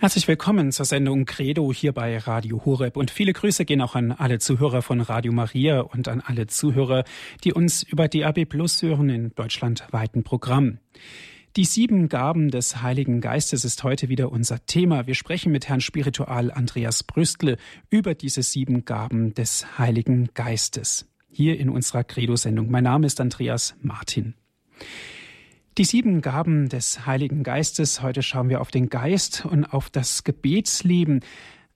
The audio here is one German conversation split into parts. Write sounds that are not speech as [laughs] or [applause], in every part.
Herzlich willkommen zur Sendung Credo hier bei Radio Horeb und viele Grüße gehen auch an alle Zuhörer von Radio Maria und an alle Zuhörer, die uns über DAB Plus hören in deutschlandweiten Programm. Die sieben Gaben des Heiligen Geistes ist heute wieder unser Thema. Wir sprechen mit Herrn Spiritual Andreas Brüstle über diese sieben Gaben des Heiligen Geistes. Hier in unserer Credo-Sendung. Mein Name ist Andreas Martin. Die sieben Gaben des Heiligen Geistes. Heute schauen wir auf den Geist und auf das Gebetsleben.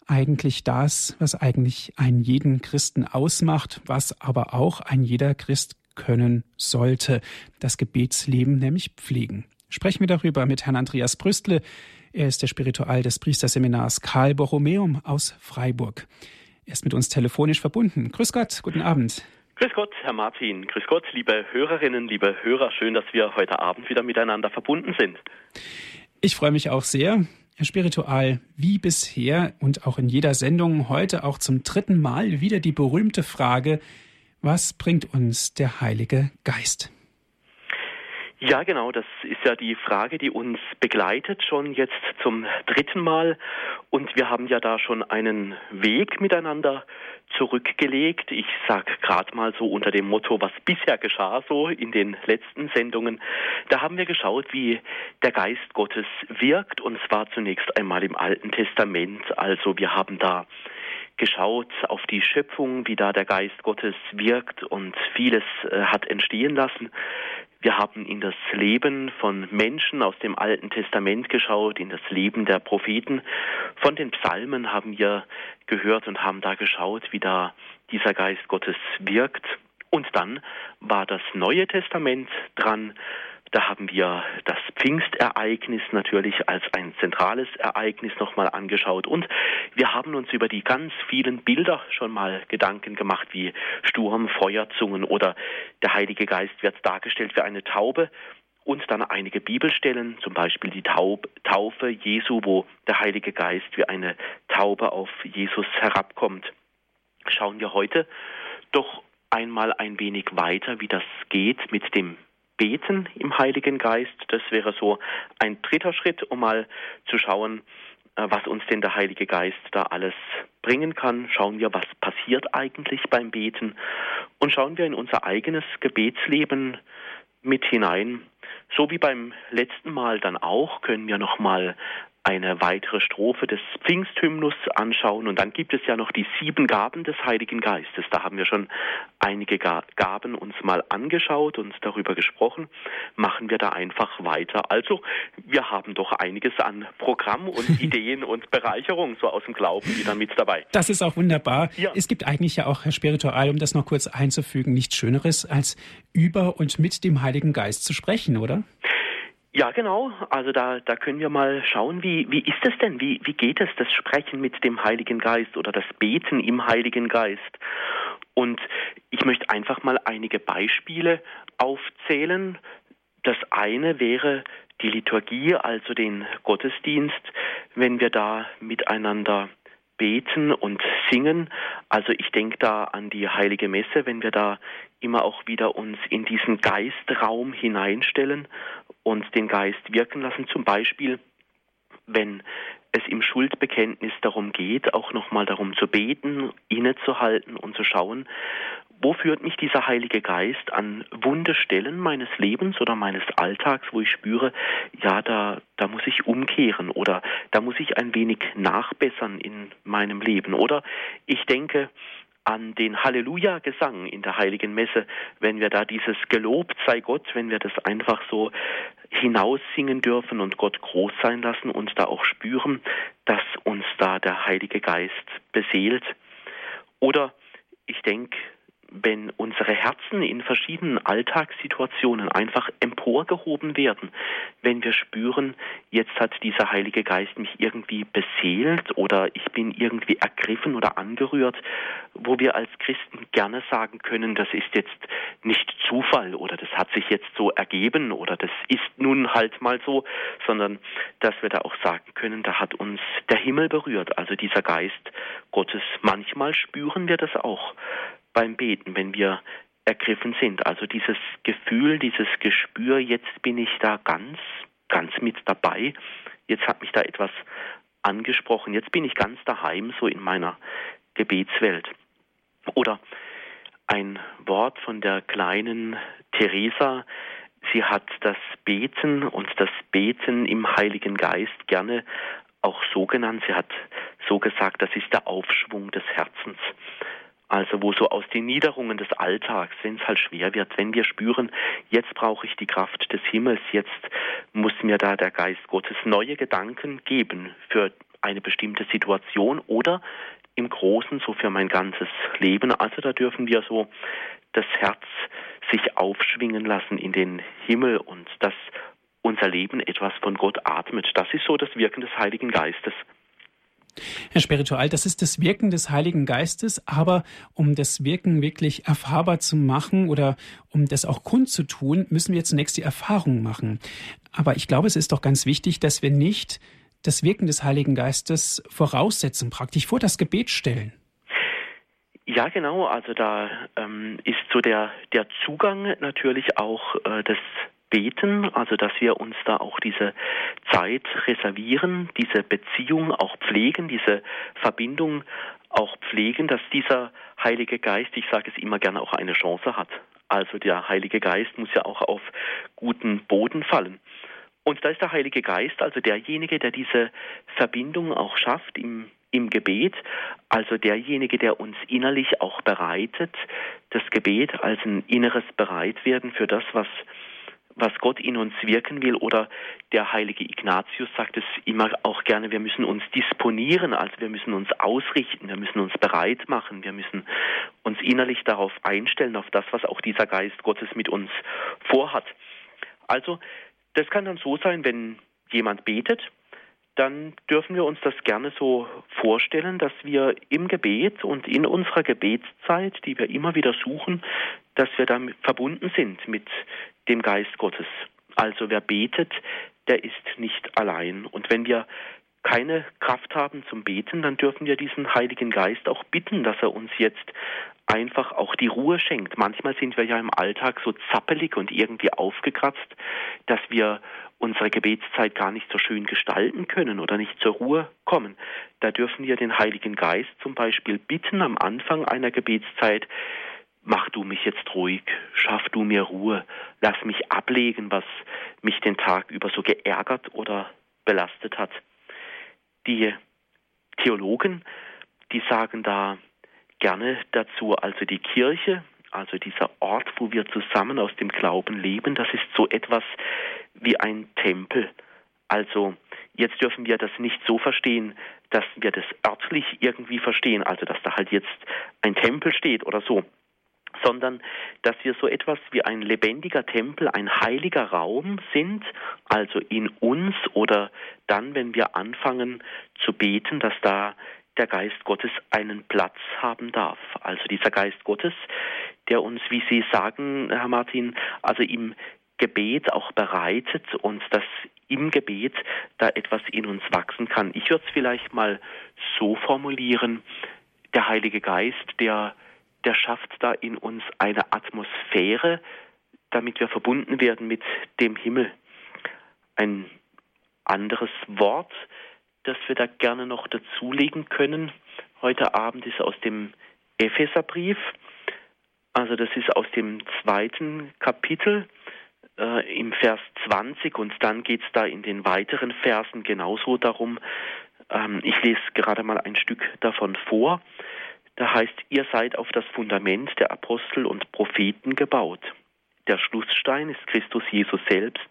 Eigentlich das, was eigentlich einen jeden Christen ausmacht, was aber auch ein jeder Christ können sollte. Das Gebetsleben nämlich pflegen. Sprechen wir darüber mit Herrn Andreas Brüstle. Er ist der Spiritual des Priesterseminars Karl Borromeum aus Freiburg. Er ist mit uns telefonisch verbunden. Grüß Gott, guten Abend. Grüß Gott, Herr Martin. Grüß Gott, liebe Hörerinnen, liebe Hörer. Schön, dass wir heute Abend wieder miteinander verbunden sind. Ich freue mich auch sehr. Herr Spiritual, wie bisher und auch in jeder Sendung heute auch zum dritten Mal wieder die berühmte Frage, was bringt uns der Heilige Geist? Ja, genau, das ist ja die Frage, die uns begleitet schon jetzt zum dritten Mal. Und wir haben ja da schon einen Weg miteinander zurückgelegt. Ich sag gerade mal so unter dem Motto, was bisher geschah so in den letzten Sendungen. Da haben wir geschaut, wie der Geist Gottes wirkt und zwar zunächst einmal im Alten Testament. Also wir haben da geschaut auf die Schöpfung, wie da der Geist Gottes wirkt und vieles äh, hat entstehen lassen. Wir haben in das Leben von Menschen aus dem Alten Testament geschaut, in das Leben der Propheten. Von den Psalmen haben wir gehört und haben da geschaut, wie da dieser Geist Gottes wirkt. Und dann war das Neue Testament dran, da haben wir das Pfingstereignis natürlich als ein zentrales Ereignis nochmal angeschaut und wir haben uns über die ganz vielen Bilder schon mal Gedanken gemacht, wie Sturm, Feuerzungen oder der Heilige Geist wird dargestellt wie eine Taube und dann einige Bibelstellen, zum Beispiel die Taub, Taufe Jesu, wo der Heilige Geist wie eine Taube auf Jesus herabkommt. Schauen wir heute doch einmal ein wenig weiter, wie das geht mit dem Beten im Heiligen Geist. Das wäre so ein dritter Schritt, um mal zu schauen, äh, was uns denn der Heilige Geist da alles bringen kann. Schauen wir, was passiert eigentlich beim Beten und schauen wir in unser eigenes Gebetsleben mit hinein. So wie beim letzten Mal dann auch können wir noch mal eine weitere Strophe des Pfingsthymnus anschauen. Und dann gibt es ja noch die sieben Gaben des Heiligen Geistes. Da haben wir schon einige Gaben uns mal angeschaut und darüber gesprochen. Machen wir da einfach weiter. Also, wir haben doch einiges an Programm und [laughs] Ideen und Bereicherung so aus dem Glauben wieder mit dabei. Das ist auch wunderbar. Ja. Es gibt eigentlich ja auch, Herr Spiritual, um das noch kurz einzufügen, nichts Schöneres, als über und mit dem Heiligen Geist zu sprechen, oder? Ja, genau. Also da, da können wir mal schauen, wie, wie ist es denn? Wie, wie geht es, das Sprechen mit dem Heiligen Geist oder das Beten im Heiligen Geist? Und ich möchte einfach mal einige Beispiele aufzählen. Das eine wäre die Liturgie, also den Gottesdienst, wenn wir da miteinander beten und singen. Also ich denke da an die heilige Messe, wenn wir da immer auch wieder uns in diesen Geistraum hineinstellen und den Geist wirken lassen. Zum Beispiel, wenn es im Schuldbekenntnis darum geht, auch nochmal darum zu beten, innezuhalten und zu schauen, wo führt mich dieser Heilige Geist an wunde Stellen meines Lebens oder meines Alltags, wo ich spüre, ja, da, da muss ich umkehren oder da muss ich ein wenig nachbessern in meinem Leben. Oder ich denke, an den Halleluja-Gesang in der Heiligen Messe, wenn wir da dieses Gelobt sei Gott, wenn wir das einfach so hinaussingen dürfen und Gott groß sein lassen und da auch spüren, dass uns da der Heilige Geist beseelt. Oder ich denke wenn unsere Herzen in verschiedenen Alltagssituationen einfach emporgehoben werden, wenn wir spüren, jetzt hat dieser Heilige Geist mich irgendwie beseelt oder ich bin irgendwie ergriffen oder angerührt, wo wir als Christen gerne sagen können, das ist jetzt nicht Zufall oder das hat sich jetzt so ergeben oder das ist nun halt mal so, sondern dass wir da auch sagen können, da hat uns der Himmel berührt, also dieser Geist Gottes. Manchmal spüren wir das auch beim Beten, wenn wir ergriffen sind. Also dieses Gefühl, dieses Gespür, jetzt bin ich da ganz, ganz mit dabei. Jetzt hat mich da etwas angesprochen. Jetzt bin ich ganz daheim, so in meiner Gebetswelt. Oder ein Wort von der kleinen Theresa. Sie hat das Beten und das Beten im Heiligen Geist gerne auch so genannt. Sie hat so gesagt, das ist der Aufschwung des Herzens. Also wo so aus den Niederungen des Alltags, wenn es halt schwer wird, wenn wir spüren, jetzt brauche ich die Kraft des Himmels, jetzt muss mir da der Geist Gottes neue Gedanken geben für eine bestimmte Situation oder im Großen so für mein ganzes Leben. Also da dürfen wir so das Herz sich aufschwingen lassen in den Himmel und dass unser Leben etwas von Gott atmet. Das ist so das Wirken des Heiligen Geistes. Herr Spiritual, das ist das Wirken des Heiligen Geistes, aber um das Wirken wirklich erfahrbar zu machen oder um das auch kundzutun, müssen wir zunächst die Erfahrung machen. Aber ich glaube, es ist doch ganz wichtig, dass wir nicht das Wirken des Heiligen Geistes voraussetzen, praktisch vor das Gebet stellen. Ja, genau. Also da ähm, ist so der, der Zugang natürlich auch äh, des Beten, also dass wir uns da auch diese Zeit reservieren, diese Beziehung auch pflegen, diese Verbindung auch pflegen, dass dieser Heilige Geist, ich sage es immer gerne, auch eine Chance hat. Also der Heilige Geist muss ja auch auf guten Boden fallen. Und da ist der Heilige Geist also derjenige, der diese Verbindung auch schafft im, im Gebet, also derjenige, der uns innerlich auch bereitet, das Gebet als ein inneres Bereitwerden für das, was, was Gott in uns wirken will. Oder der heilige Ignatius sagt es immer auch gerne, wir müssen uns disponieren, also wir müssen uns ausrichten, wir müssen uns bereit machen, wir müssen uns innerlich darauf einstellen, auf das, was auch dieser Geist Gottes mit uns vorhat. Also das kann dann so sein, wenn jemand betet, dann dürfen wir uns das gerne so vorstellen, dass wir im Gebet und in unserer Gebetszeit, die wir immer wieder suchen, dass wir damit verbunden sind mit dem Geist Gottes. Also wer betet, der ist nicht allein. Und wenn wir keine Kraft haben zum Beten, dann dürfen wir diesen Heiligen Geist auch bitten, dass er uns jetzt einfach auch die Ruhe schenkt. Manchmal sind wir ja im Alltag so zappelig und irgendwie aufgekratzt, dass wir unsere Gebetszeit gar nicht so schön gestalten können oder nicht zur Ruhe kommen. Da dürfen wir den Heiligen Geist zum Beispiel bitten am Anfang einer Gebetszeit, mach du mich jetzt ruhig, schaff du mir Ruhe, lass mich ablegen, was mich den Tag über so geärgert oder belastet hat. Die Theologen, die sagen da, gerne dazu also die Kirche, also dieser Ort, wo wir zusammen aus dem Glauben leben, das ist so etwas wie ein Tempel. Also jetzt dürfen wir das nicht so verstehen, dass wir das örtlich irgendwie verstehen, also dass da halt jetzt ein Tempel steht oder so, sondern dass wir so etwas wie ein lebendiger Tempel, ein heiliger Raum sind, also in uns oder dann, wenn wir anfangen zu beten, dass da der Geist Gottes einen Platz haben darf. Also dieser Geist Gottes, der uns, wie Sie sagen, Herr Martin, also im Gebet auch bereitet und dass im Gebet da etwas in uns wachsen kann. Ich würde es vielleicht mal so formulieren, der Heilige Geist, der, der schafft da in uns eine Atmosphäre, damit wir verbunden werden mit dem Himmel. Ein anderes Wort, das wir da gerne noch dazulegen können heute Abend ist aus dem Epheserbrief. Also das ist aus dem zweiten Kapitel äh, im Vers 20 und dann geht es da in den weiteren Versen genauso darum. Ähm, ich lese gerade mal ein Stück davon vor. Da heißt, ihr seid auf das Fundament der Apostel und Propheten gebaut. Der Schlussstein ist Christus Jesus selbst.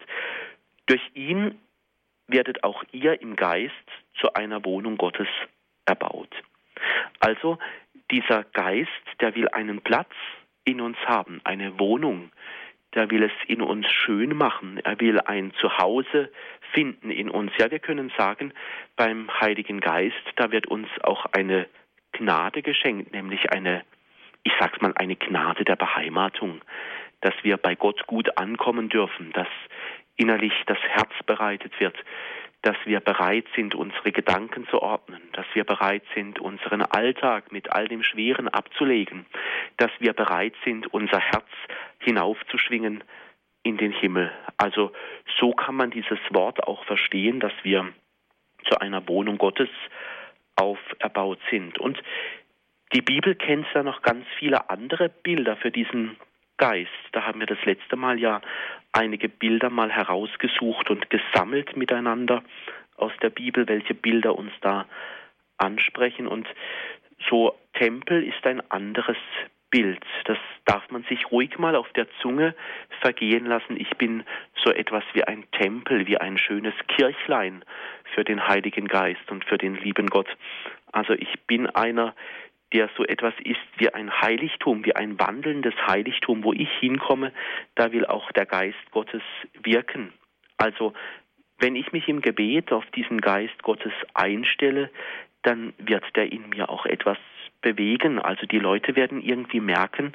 Durch ihn werdet auch ihr im Geist zu einer Wohnung Gottes erbaut. Also dieser Geist, der will einen Platz in uns haben, eine Wohnung, der will es in uns schön machen, er will ein Zuhause finden in uns. Ja, wir können sagen, beim Heiligen Geist, da wird uns auch eine Gnade geschenkt, nämlich eine, ich sag's mal, eine Gnade der Beheimatung, dass wir bei Gott gut ankommen dürfen, dass innerlich das Herz bereitet wird, dass wir bereit sind, unsere Gedanken zu ordnen, dass wir bereit sind, unseren Alltag mit all dem Schweren abzulegen, dass wir bereit sind, unser Herz hinaufzuschwingen in den Himmel. Also so kann man dieses Wort auch verstehen, dass wir zu einer Wohnung Gottes auferbaut sind. Und die Bibel kennt ja noch ganz viele andere Bilder für diesen Geist. Da haben wir das letzte Mal ja einige Bilder mal herausgesucht und gesammelt miteinander aus der Bibel, welche Bilder uns da ansprechen. Und so Tempel ist ein anderes Bild. Das darf man sich ruhig mal auf der Zunge vergehen lassen. Ich bin so etwas wie ein Tempel, wie ein schönes Kirchlein für den Heiligen Geist und für den lieben Gott. Also ich bin einer, der so etwas ist wie ein Heiligtum, wie ein wandelndes Heiligtum, wo ich hinkomme, da will auch der Geist Gottes wirken. Also wenn ich mich im Gebet auf diesen Geist Gottes einstelle, dann wird der in mir auch etwas bewegen. Also die Leute werden irgendwie merken,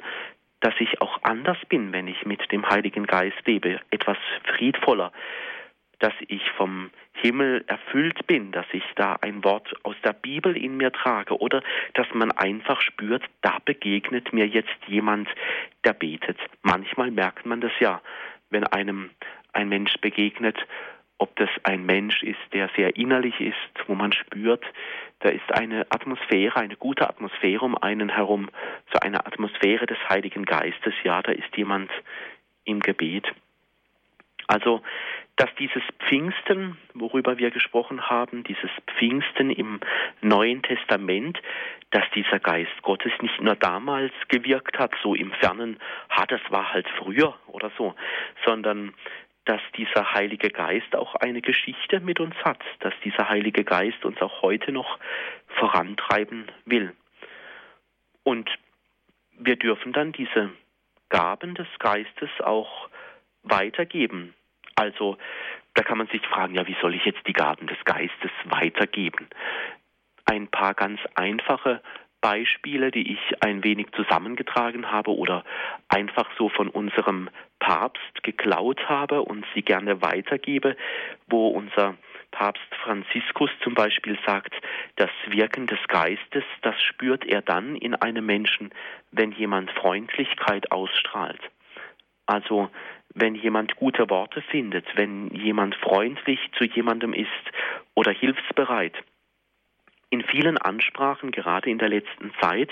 dass ich auch anders bin, wenn ich mit dem Heiligen Geist lebe, etwas friedvoller, dass ich vom Himmel erfüllt bin, dass ich da ein Wort aus der Bibel in mir trage oder dass man einfach spürt, da begegnet mir jetzt jemand, der betet. Manchmal merkt man das ja, wenn einem ein Mensch begegnet, ob das ein Mensch ist, der sehr innerlich ist, wo man spürt, da ist eine Atmosphäre, eine gute Atmosphäre um einen herum, so eine Atmosphäre des Heiligen Geistes, ja, da ist jemand im Gebet. Also dass dieses Pfingsten, worüber wir gesprochen haben, dieses Pfingsten im Neuen Testament, dass dieser Geist Gottes nicht nur damals gewirkt hat, so im Fernen, ha, das war halt früher oder so, sondern dass dieser Heilige Geist auch eine Geschichte mit uns hat, dass dieser Heilige Geist uns auch heute noch vorantreiben will. Und wir dürfen dann diese Gaben des Geistes auch weitergeben also da kann man sich fragen, ja, wie soll ich jetzt die Gaben des Geistes weitergeben? Ein paar ganz einfache Beispiele, die ich ein wenig zusammengetragen habe oder einfach so von unserem Papst geklaut habe und sie gerne weitergebe, wo unser Papst Franziskus zum Beispiel sagt, das Wirken des Geistes, das spürt er dann in einem Menschen, wenn jemand Freundlichkeit ausstrahlt. Also wenn jemand gute Worte findet, wenn jemand freundlich zu jemandem ist oder hilfsbereit. In vielen Ansprachen, gerade in der letzten Zeit,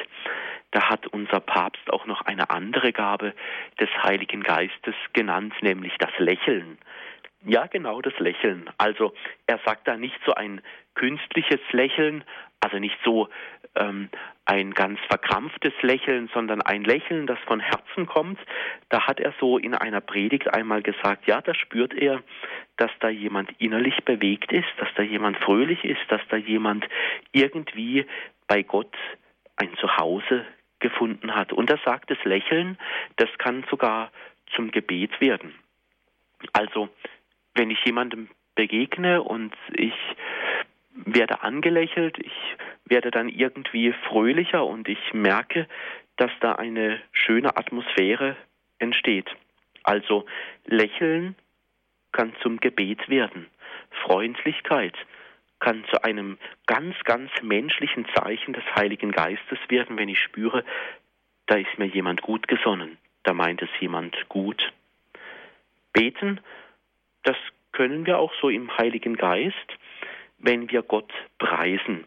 da hat unser Papst auch noch eine andere Gabe des Heiligen Geistes genannt, nämlich das Lächeln. Ja, genau das Lächeln. Also er sagt da nicht so ein künstliches Lächeln, also nicht so ähm, ein ganz verkrampftes Lächeln, sondern ein Lächeln, das von Herzen kommt. Da hat er so in einer Predigt einmal gesagt, ja, da spürt er, dass da jemand innerlich bewegt ist, dass da jemand fröhlich ist, dass da jemand irgendwie bei Gott ein Zuhause gefunden hat. Und er sagt, das Lächeln, das kann sogar zum Gebet werden. Also, wenn ich jemandem begegne und ich werde angelächelt, ich werde dann irgendwie fröhlicher und ich merke, dass da eine schöne Atmosphäre entsteht. Also Lächeln kann zum Gebet werden. Freundlichkeit kann zu einem ganz, ganz menschlichen Zeichen des Heiligen Geistes werden, wenn ich spüre, da ist mir jemand gut gesonnen, da meint es jemand gut. Beten, das können wir auch so im Heiligen Geist, wenn wir Gott preisen.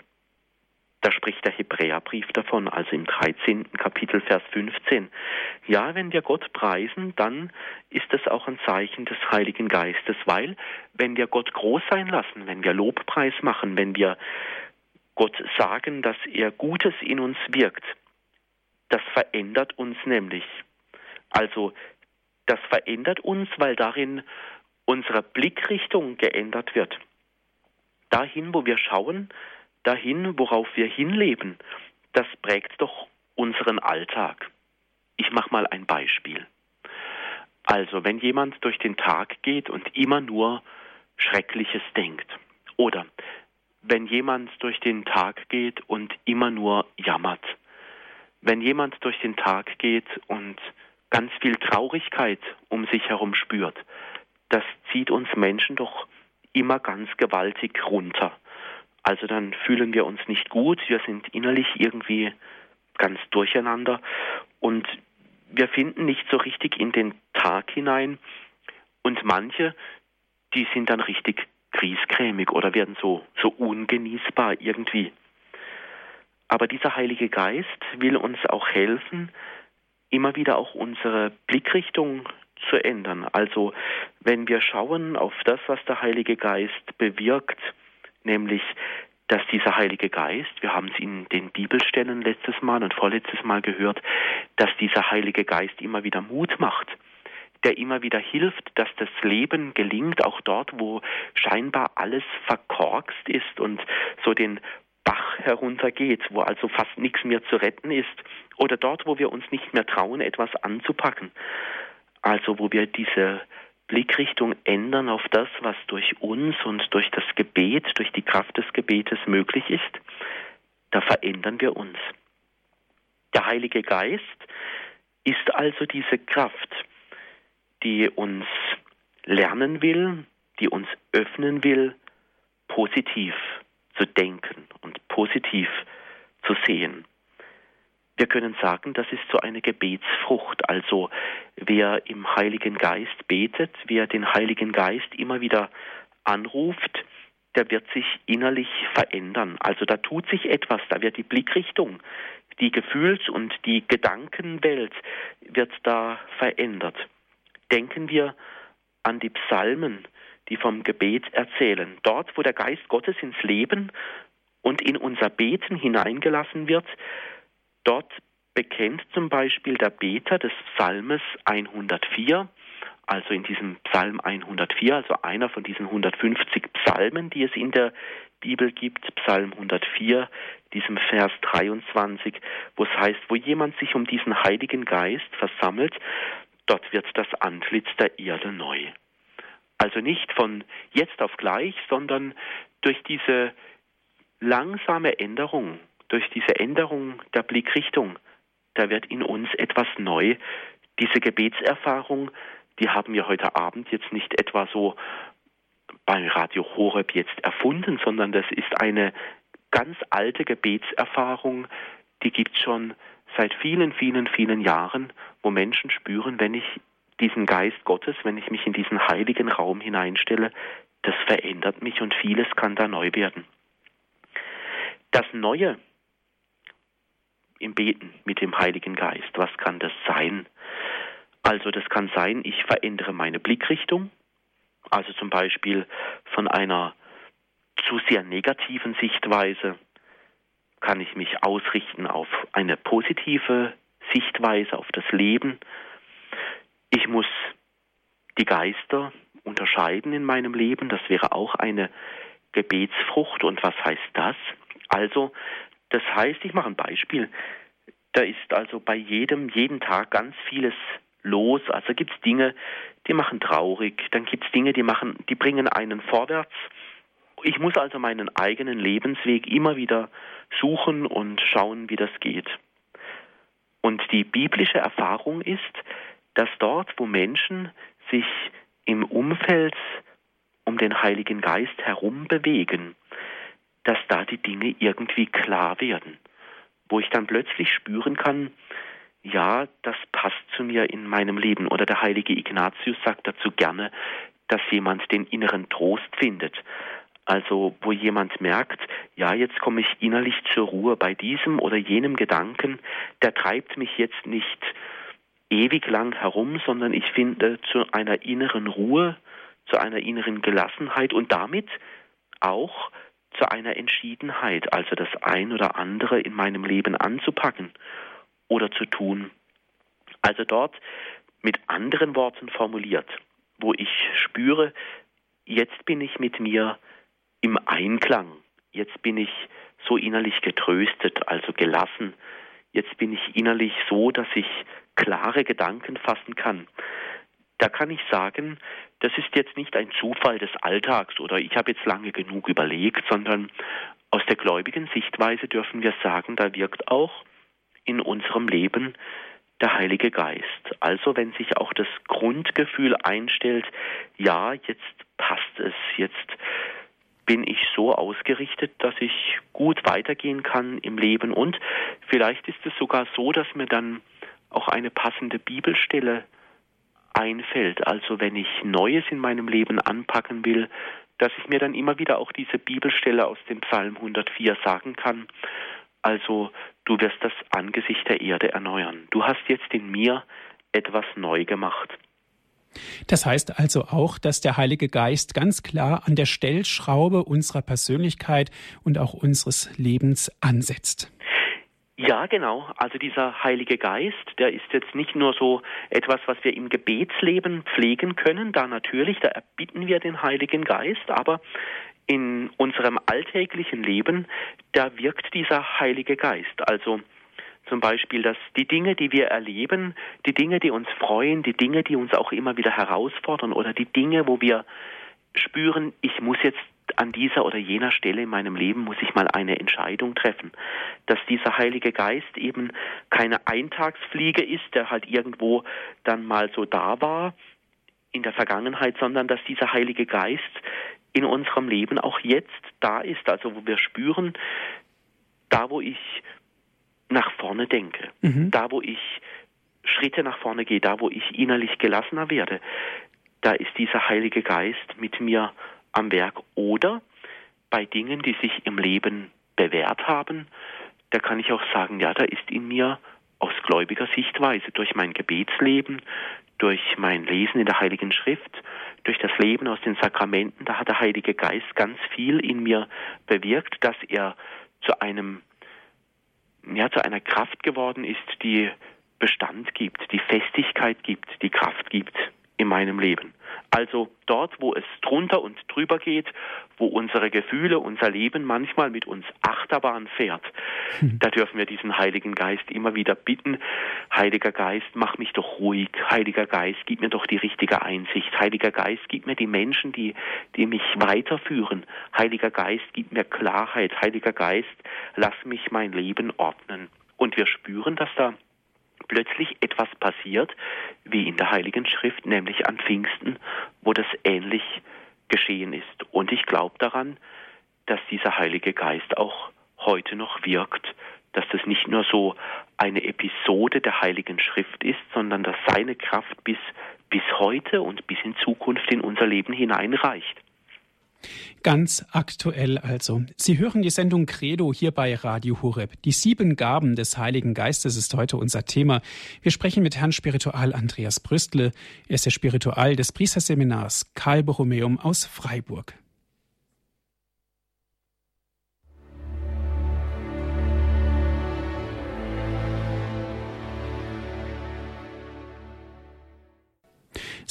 Da spricht der Hebräerbrief davon, also im 13. Kapitel, Vers 15. Ja, wenn wir Gott preisen, dann ist es auch ein Zeichen des Heiligen Geistes, weil wenn wir Gott groß sein lassen, wenn wir Lobpreis machen, wenn wir Gott sagen, dass er Gutes in uns wirkt, das verändert uns nämlich. Also das verändert uns, weil darin unsere Blickrichtung geändert wird. Dahin, wo wir schauen, dahin, worauf wir hinleben, das prägt doch unseren Alltag. Ich mache mal ein Beispiel. Also, wenn jemand durch den Tag geht und immer nur Schreckliches denkt, oder wenn jemand durch den Tag geht und immer nur jammert, wenn jemand durch den Tag geht und ganz viel Traurigkeit um sich herum spürt, das zieht uns Menschen doch immer ganz gewaltig runter. Also dann fühlen wir uns nicht gut, wir sind innerlich irgendwie ganz durcheinander und wir finden nicht so richtig in den Tag hinein und manche, die sind dann richtig griesgrämig oder werden so, so ungenießbar irgendwie. Aber dieser Heilige Geist will uns auch helfen, immer wieder auch unsere Blickrichtung zu ändern. Also wenn wir schauen auf das, was der Heilige Geist bewirkt, nämlich dass dieser Heilige Geist, wir haben es in den Bibelstellen letztes Mal und vorletztes Mal gehört, dass dieser Heilige Geist immer wieder Mut macht, der immer wieder hilft, dass das Leben gelingt, auch dort, wo scheinbar alles verkorkst ist und so den Bach heruntergeht, wo also fast nichts mehr zu retten ist, oder dort, wo wir uns nicht mehr trauen, etwas anzupacken. Also wo wir diese Blickrichtung ändern auf das, was durch uns und durch das Gebet, durch die Kraft des Gebetes möglich ist, da verändern wir uns. Der Heilige Geist ist also diese Kraft, die uns lernen will, die uns öffnen will, positiv zu denken und positiv zu sehen. Wir können sagen, das ist so eine Gebetsfrucht. Also wer im Heiligen Geist betet, wer den Heiligen Geist immer wieder anruft, der wird sich innerlich verändern. Also da tut sich etwas, da wird die Blickrichtung, die Gefühls- und die Gedankenwelt wird da verändert. Denken wir an die Psalmen, die vom Gebet erzählen. Dort, wo der Geist Gottes ins Leben und in unser Beten hineingelassen wird, Dort bekennt zum Beispiel der Beter des Psalmes 104, also in diesem Psalm 104, also einer von diesen 150 Psalmen, die es in der Bibel gibt, Psalm 104, diesem Vers 23, wo es heißt, wo jemand sich um diesen Heiligen Geist versammelt, dort wird das Antlitz der Erde neu. Also nicht von jetzt auf gleich, sondern durch diese langsame Änderung durch diese Änderung der Blickrichtung, da wird in uns etwas neu. Diese Gebetserfahrung, die haben wir heute Abend jetzt nicht etwa so beim Radio Horeb jetzt erfunden, sondern das ist eine ganz alte Gebetserfahrung, die gibt schon seit vielen, vielen, vielen Jahren, wo Menschen spüren, wenn ich diesen Geist Gottes, wenn ich mich in diesen heiligen Raum hineinstelle, das verändert mich und vieles kann da neu werden. Das Neue, im Beten mit dem Heiligen Geist. Was kann das sein? Also das kann sein, ich verändere meine Blickrichtung, also zum Beispiel von einer zu sehr negativen Sichtweise kann ich mich ausrichten auf eine positive Sichtweise auf das Leben. Ich muss die Geister unterscheiden in meinem Leben, das wäre auch eine Gebetsfrucht. Und was heißt das? Also das heißt, ich mache ein Beispiel. Da ist also bei jedem, jeden Tag ganz vieles los. Also gibt es Dinge, die machen traurig, dann gibt es Dinge, die machen, die bringen einen vorwärts. Ich muss also meinen eigenen Lebensweg immer wieder suchen und schauen, wie das geht. Und die biblische Erfahrung ist, dass dort, wo Menschen sich im Umfeld um den Heiligen Geist herum bewegen, dass da die Dinge irgendwie klar werden, wo ich dann plötzlich spüren kann, ja, das passt zu mir in meinem Leben. Oder der heilige Ignatius sagt dazu gerne, dass jemand den inneren Trost findet. Also wo jemand merkt, ja, jetzt komme ich innerlich zur Ruhe bei diesem oder jenem Gedanken, der treibt mich jetzt nicht ewig lang herum, sondern ich finde zu einer inneren Ruhe, zu einer inneren Gelassenheit und damit auch zu einer Entschiedenheit, also das ein oder andere in meinem Leben anzupacken oder zu tun. Also dort mit anderen Worten formuliert, wo ich spüre, jetzt bin ich mit mir im Einklang, jetzt bin ich so innerlich getröstet, also gelassen, jetzt bin ich innerlich so, dass ich klare Gedanken fassen kann. Da kann ich sagen, das ist jetzt nicht ein Zufall des Alltags oder ich habe jetzt lange genug überlegt, sondern aus der gläubigen Sichtweise dürfen wir sagen, da wirkt auch in unserem Leben der Heilige Geist. Also wenn sich auch das Grundgefühl einstellt, ja, jetzt passt es, jetzt bin ich so ausgerichtet, dass ich gut weitergehen kann im Leben und vielleicht ist es sogar so, dass mir dann auch eine passende Bibelstelle einfällt. Also wenn ich Neues in meinem Leben anpacken will, dass ich mir dann immer wieder auch diese Bibelstelle aus dem Psalm 104 sagen kann. Also du wirst das Angesicht der Erde erneuern. Du hast jetzt in mir etwas neu gemacht. Das heißt also auch, dass der Heilige Geist ganz klar an der Stellschraube unserer Persönlichkeit und auch unseres Lebens ansetzt. Ja, genau. Also dieser Heilige Geist, der ist jetzt nicht nur so etwas, was wir im Gebetsleben pflegen können, da natürlich, da erbitten wir den Heiligen Geist, aber in unserem alltäglichen Leben, da wirkt dieser Heilige Geist. Also zum Beispiel, dass die Dinge, die wir erleben, die Dinge, die uns freuen, die Dinge, die uns auch immer wieder herausfordern oder die Dinge, wo wir spüren, ich muss jetzt an dieser oder jener Stelle in meinem Leben muss ich mal eine Entscheidung treffen. Dass dieser Heilige Geist eben keine Eintagsfliege ist, der halt irgendwo dann mal so da war in der Vergangenheit, sondern dass dieser Heilige Geist in unserem Leben auch jetzt da ist, also wo wir spüren, da wo ich nach vorne denke, mhm. da wo ich Schritte nach vorne gehe, da wo ich innerlich gelassener werde, da ist dieser Heilige Geist mit mir am Werk oder bei Dingen, die sich im Leben bewährt haben, da kann ich auch sagen, ja, da ist in mir aus gläubiger Sichtweise durch mein Gebetsleben, durch mein Lesen in der Heiligen Schrift, durch das Leben aus den Sakramenten, da hat der Heilige Geist ganz viel in mir bewirkt, dass er zu einem, ja, zu einer Kraft geworden ist, die Bestand gibt, die Festigkeit gibt, die Kraft gibt in meinem Leben. Also dort, wo es drunter und drüber geht, wo unsere Gefühle, unser Leben manchmal mit uns Achterbahn fährt, hm. da dürfen wir diesen Heiligen Geist immer wieder bitten, Heiliger Geist, mach mich doch ruhig, Heiliger Geist, gib mir doch die richtige Einsicht, Heiliger Geist, gib mir die Menschen, die, die mich weiterführen, Heiliger Geist, gib mir Klarheit, Heiliger Geist, lass mich mein Leben ordnen. Und wir spüren, dass da plötzlich etwas passiert, wie in der Heiligen Schrift, nämlich an Pfingsten, wo das ähnlich geschehen ist. Und ich glaube daran, dass dieser Heilige Geist auch heute noch wirkt, dass das nicht nur so eine Episode der Heiligen Schrift ist, sondern dass seine Kraft bis, bis heute und bis in Zukunft in unser Leben hineinreicht. Ganz aktuell also. Sie hören die Sendung Credo hier bei Radio Horeb. Die sieben Gaben des Heiligen Geistes ist heute unser Thema. Wir sprechen mit Herrn Spiritual Andreas Brüstle. Er ist der Spiritual des Priesterseminars Karl Borromeum aus Freiburg.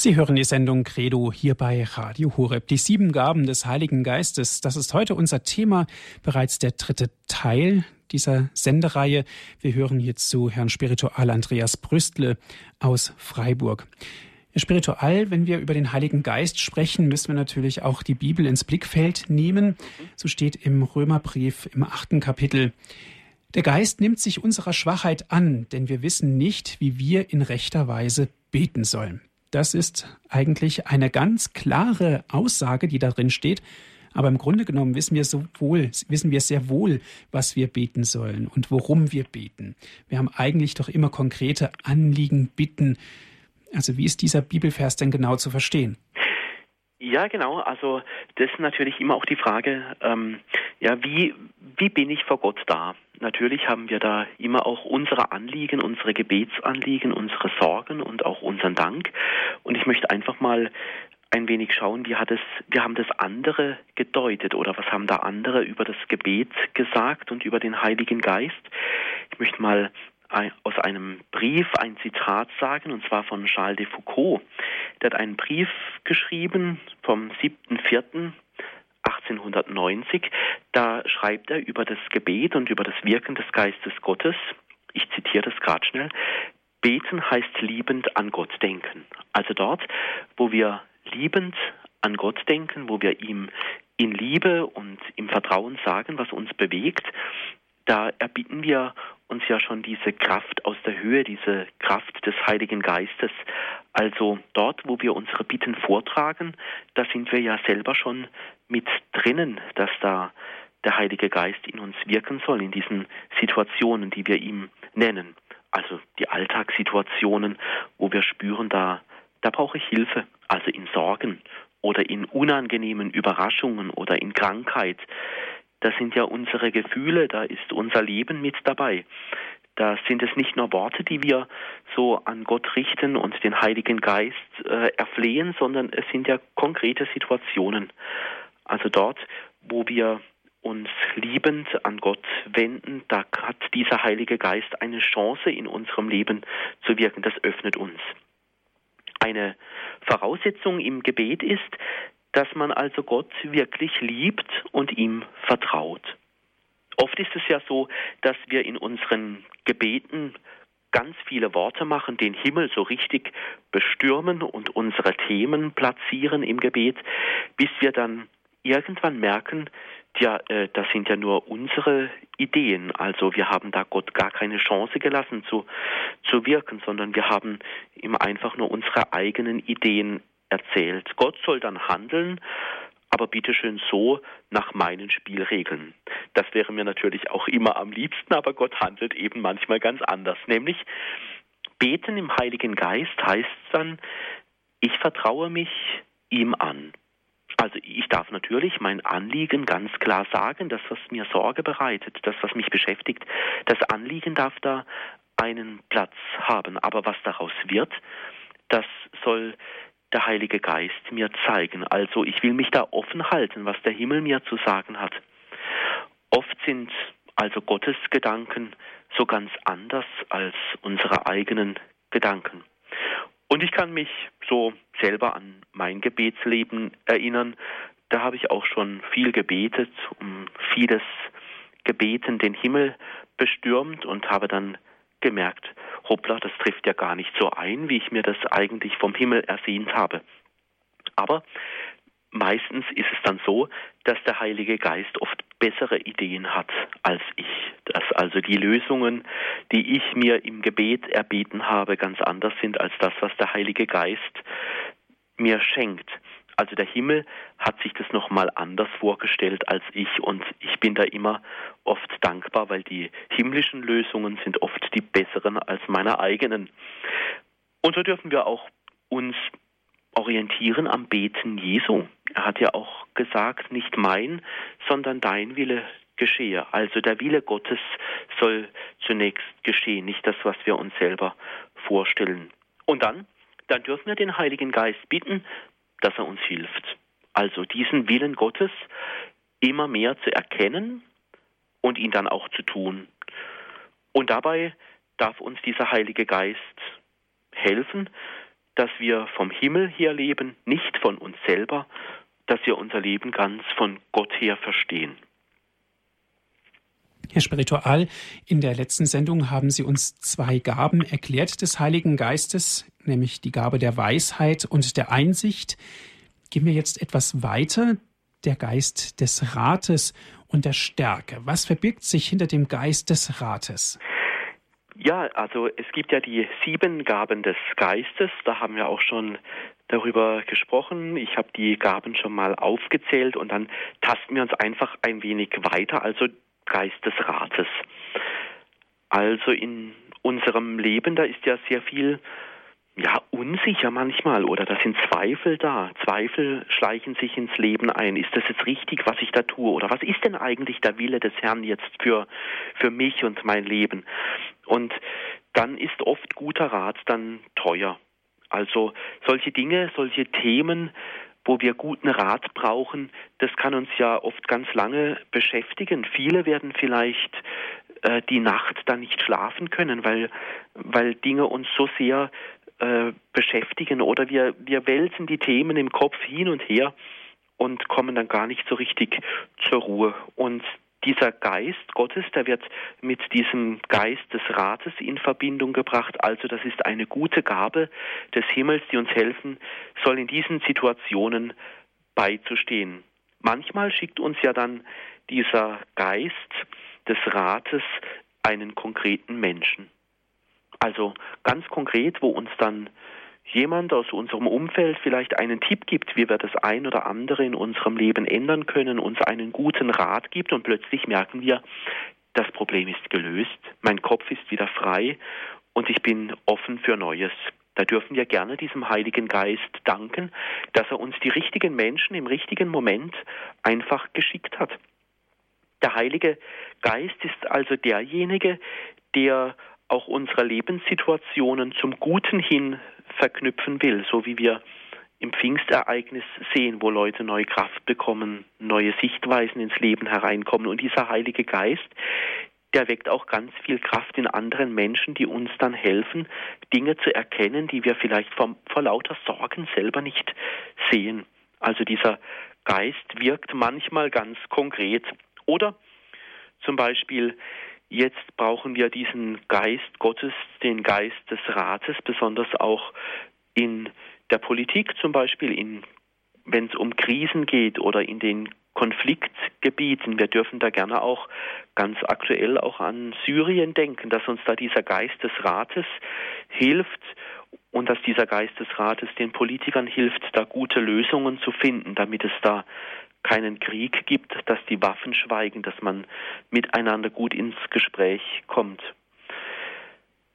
Sie hören die Sendung Credo hier bei Radio Horeb. Die sieben Gaben des Heiligen Geistes, das ist heute unser Thema, bereits der dritte Teil dieser Sendereihe. Wir hören jetzt zu Herrn Spiritual Andreas Brüstle aus Freiburg. Spiritual, wenn wir über den Heiligen Geist sprechen, müssen wir natürlich auch die Bibel ins Blickfeld nehmen. So steht im Römerbrief im achten Kapitel. Der Geist nimmt sich unserer Schwachheit an, denn wir wissen nicht, wie wir in rechter Weise beten sollen. Das ist eigentlich eine ganz klare Aussage, die darin steht. Aber im Grunde genommen wissen wir so wissen wir sehr wohl, was wir beten sollen und worum wir beten. Wir haben eigentlich doch immer konkrete Anliegen, Bitten. Also wie ist dieser Bibelvers denn genau zu verstehen? Ja, genau. Also das ist natürlich immer auch die Frage, ähm, ja, wie, wie bin ich vor Gott da? Natürlich haben wir da immer auch unsere Anliegen, unsere Gebetsanliegen, unsere Sorgen und auch unseren Dank. Und ich möchte einfach mal ein wenig schauen, wie hat es, wie haben das andere gedeutet oder was haben da andere über das Gebet gesagt und über den Heiligen Geist. Ich möchte mal aus einem Brief ein Zitat sagen, und zwar von Charles de Foucault. Der hat einen Brief geschrieben vom 7.4. 1890. Da schreibt er über das Gebet und über das Wirken des Geistes Gottes. Ich zitiere das gerade schnell. Beten heißt liebend an Gott denken. Also dort, wo wir liebend an Gott denken, wo wir ihm in Liebe und im Vertrauen sagen, was uns bewegt, da erbitten wir uns ja schon diese Kraft aus der Höhe, diese Kraft des Heiligen Geistes. Also dort, wo wir unsere Bitten vortragen, da sind wir ja selber schon mit drinnen, dass da der Heilige Geist in uns wirken soll, in diesen Situationen, die wir ihm nennen. Also die Alltagssituationen, wo wir spüren, da, da brauche ich Hilfe, also in Sorgen oder in unangenehmen Überraschungen oder in Krankheit. Da sind ja unsere Gefühle, da ist unser Leben mit dabei. Da sind es nicht nur Worte, die wir so an Gott richten und den Heiligen Geist äh, erflehen, sondern es sind ja konkrete Situationen. Also dort, wo wir uns liebend an Gott wenden, da hat dieser Heilige Geist eine Chance in unserem Leben zu wirken. Das öffnet uns. Eine Voraussetzung im Gebet ist, dass man also Gott wirklich liebt und ihm vertraut. Oft ist es ja so, dass wir in unseren Gebeten ganz viele Worte machen, den Himmel so richtig bestürmen und unsere Themen platzieren im Gebet, bis wir dann irgendwann merken, ja, äh, das sind ja nur unsere Ideen. Also wir haben da Gott gar keine Chance gelassen zu, zu wirken, sondern wir haben ihm einfach nur unsere eigenen Ideen erzählt. Gott soll dann handeln, aber bitteschön so nach meinen Spielregeln. Das wäre mir natürlich auch immer am liebsten, aber Gott handelt eben manchmal ganz anders. Nämlich beten im Heiligen Geist heißt dann, ich vertraue mich ihm an. Also ich darf natürlich mein Anliegen ganz klar sagen, das, was mir Sorge bereitet, das, was mich beschäftigt, das Anliegen darf da einen Platz haben. Aber was daraus wird, das soll der Heilige Geist mir zeigen. Also ich will mich da offen halten, was der Himmel mir zu sagen hat. Oft sind also Gottes Gedanken so ganz anders als unsere eigenen Gedanken. Und ich kann mich so selber an mein Gebetsleben erinnern. Da habe ich auch schon viel gebetet, um vieles gebeten, den Himmel bestürmt und habe dann gemerkt, hoppla, das trifft ja gar nicht so ein, wie ich mir das eigentlich vom Himmel ersehnt habe. Aber meistens ist es dann so, dass der Heilige Geist oft bessere Ideen hat als ich. Dass also die Lösungen, die ich mir im Gebet erbeten habe, ganz anders sind als das, was der Heilige Geist mir schenkt. Also der Himmel hat sich das nochmal anders vorgestellt als ich und ich bin da immer oft dankbar, weil die himmlischen Lösungen sind oft die besseren als meine eigenen. Und so dürfen wir auch uns orientieren am Beten Jesu. Er hat ja auch gesagt, nicht mein, sondern dein Wille geschehe. Also der Wille Gottes soll zunächst geschehen, nicht das, was wir uns selber vorstellen. Und dann, dann dürfen wir den Heiligen Geist bitten, dass er uns hilft. Also diesen Willen Gottes immer mehr zu erkennen und ihn dann auch zu tun. Und dabei darf uns dieser Heilige Geist helfen, dass wir vom Himmel her leben, nicht von uns selber, dass wir unser Leben ganz von Gott her verstehen. Herr Spiritual, in der letzten Sendung haben Sie uns zwei Gaben erklärt des Heiligen Geistes, nämlich die Gabe der Weisheit und der Einsicht. Gehen wir jetzt etwas weiter, der Geist des Rates und der Stärke. Was verbirgt sich hinter dem Geist des Rates? Ja, also es gibt ja die sieben Gaben des Geistes, da haben wir auch schon darüber gesprochen. Ich habe die Gaben schon mal aufgezählt und dann tasten wir uns einfach ein wenig weiter, also Geist des Rates. Also in unserem Leben, da ist ja sehr viel ja, unsicher manchmal oder da sind Zweifel da. Zweifel schleichen sich ins Leben ein. Ist das jetzt richtig, was ich da tue? Oder was ist denn eigentlich der Wille des Herrn jetzt für, für mich und mein Leben? Und dann ist oft guter Rat dann teuer. Also solche Dinge, solche Themen, wo wir guten Rat brauchen, das kann uns ja oft ganz lange beschäftigen. Viele werden vielleicht äh, die Nacht dann nicht schlafen können, weil, weil Dinge uns so sehr äh, beschäftigen oder wir, wir wälzen die Themen im Kopf hin und her und kommen dann gar nicht so richtig zur Ruhe. Und dieser Geist Gottes, der wird mit diesem Geist des Rates in Verbindung gebracht. Also das ist eine gute Gabe des Himmels, die uns helfen soll, in diesen Situationen beizustehen. Manchmal schickt uns ja dann dieser Geist des Rates einen konkreten Menschen. Also ganz konkret, wo uns dann jemand aus unserem Umfeld vielleicht einen Tipp gibt, wie wir das ein oder andere in unserem Leben ändern können, uns einen guten Rat gibt und plötzlich merken wir, das Problem ist gelöst, mein Kopf ist wieder frei und ich bin offen für Neues. Da dürfen wir gerne diesem Heiligen Geist danken, dass er uns die richtigen Menschen im richtigen Moment einfach geschickt hat. Der Heilige Geist ist also derjenige, der auch unsere Lebenssituationen zum Guten hin verknüpfen will, so wie wir im Pfingstereignis sehen, wo Leute neue Kraft bekommen, neue Sichtweisen ins Leben hereinkommen. Und dieser Heilige Geist, der weckt auch ganz viel Kraft in anderen Menschen, die uns dann helfen, Dinge zu erkennen, die wir vielleicht vor, vor lauter Sorgen selber nicht sehen. Also dieser Geist wirkt manchmal ganz konkret. Oder zum Beispiel, jetzt brauchen wir diesen Geist Gottes, den Geist des Rates, besonders auch in der Politik zum Beispiel, wenn es um Krisen geht oder in den Konfliktgebieten. Wir dürfen da gerne auch ganz aktuell auch an Syrien denken, dass uns da dieser Geist des Rates hilft und dass dieser Geist des Rates den Politikern hilft, da gute Lösungen zu finden, damit es da keinen Krieg gibt, dass die Waffen schweigen, dass man miteinander gut ins Gespräch kommt.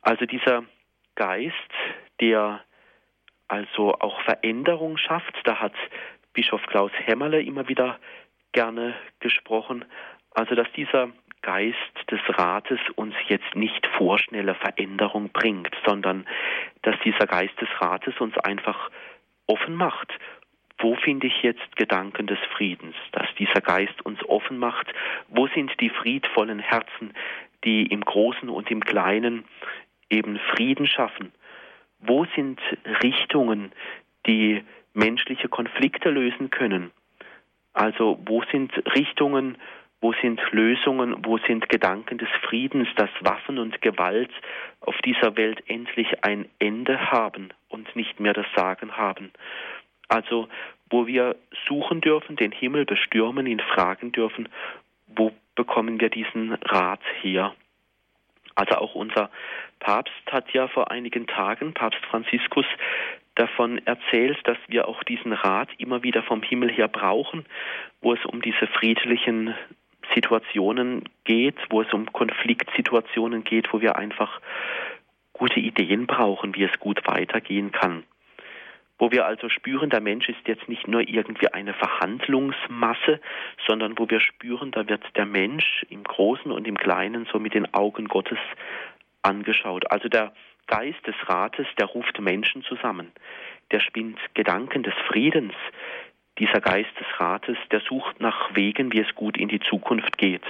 Also dieser Geist, der also auch Veränderung schafft, da hat Bischof Klaus Hämmerle immer wieder gerne gesprochen, also dass dieser Geist des Rates uns jetzt nicht vorschnelle Veränderung bringt, sondern dass dieser Geist des Rates uns einfach offen macht wo finde ich jetzt Gedanken des Friedens, dass dieser Geist uns offen macht, wo sind die friedvollen Herzen, die im Großen und im Kleinen eben Frieden schaffen, wo sind Richtungen, die menschliche Konflikte lösen können, also wo sind Richtungen, wo sind Lösungen, wo sind Gedanken des Friedens, dass Waffen und Gewalt auf dieser Welt endlich ein Ende haben und nicht mehr das Sagen haben. Also wo wir suchen dürfen, den Himmel bestürmen, ihn fragen dürfen, wo bekommen wir diesen Rat her? Also auch unser Papst hat ja vor einigen Tagen, Papst Franziskus, davon erzählt, dass wir auch diesen Rat immer wieder vom Himmel her brauchen, wo es um diese friedlichen Situationen geht, wo es um Konfliktsituationen geht, wo wir einfach gute Ideen brauchen, wie es gut weitergehen kann wo wir also spüren, der Mensch ist jetzt nicht nur irgendwie eine Verhandlungsmasse, sondern wo wir spüren, da wird der Mensch im Großen und im Kleinen so mit den Augen Gottes angeschaut. Also der Geist des Rates, der ruft Menschen zusammen, der spinnt Gedanken des Friedens. Dieser Geist des Rates, der sucht nach Wegen, wie es gut in die Zukunft geht.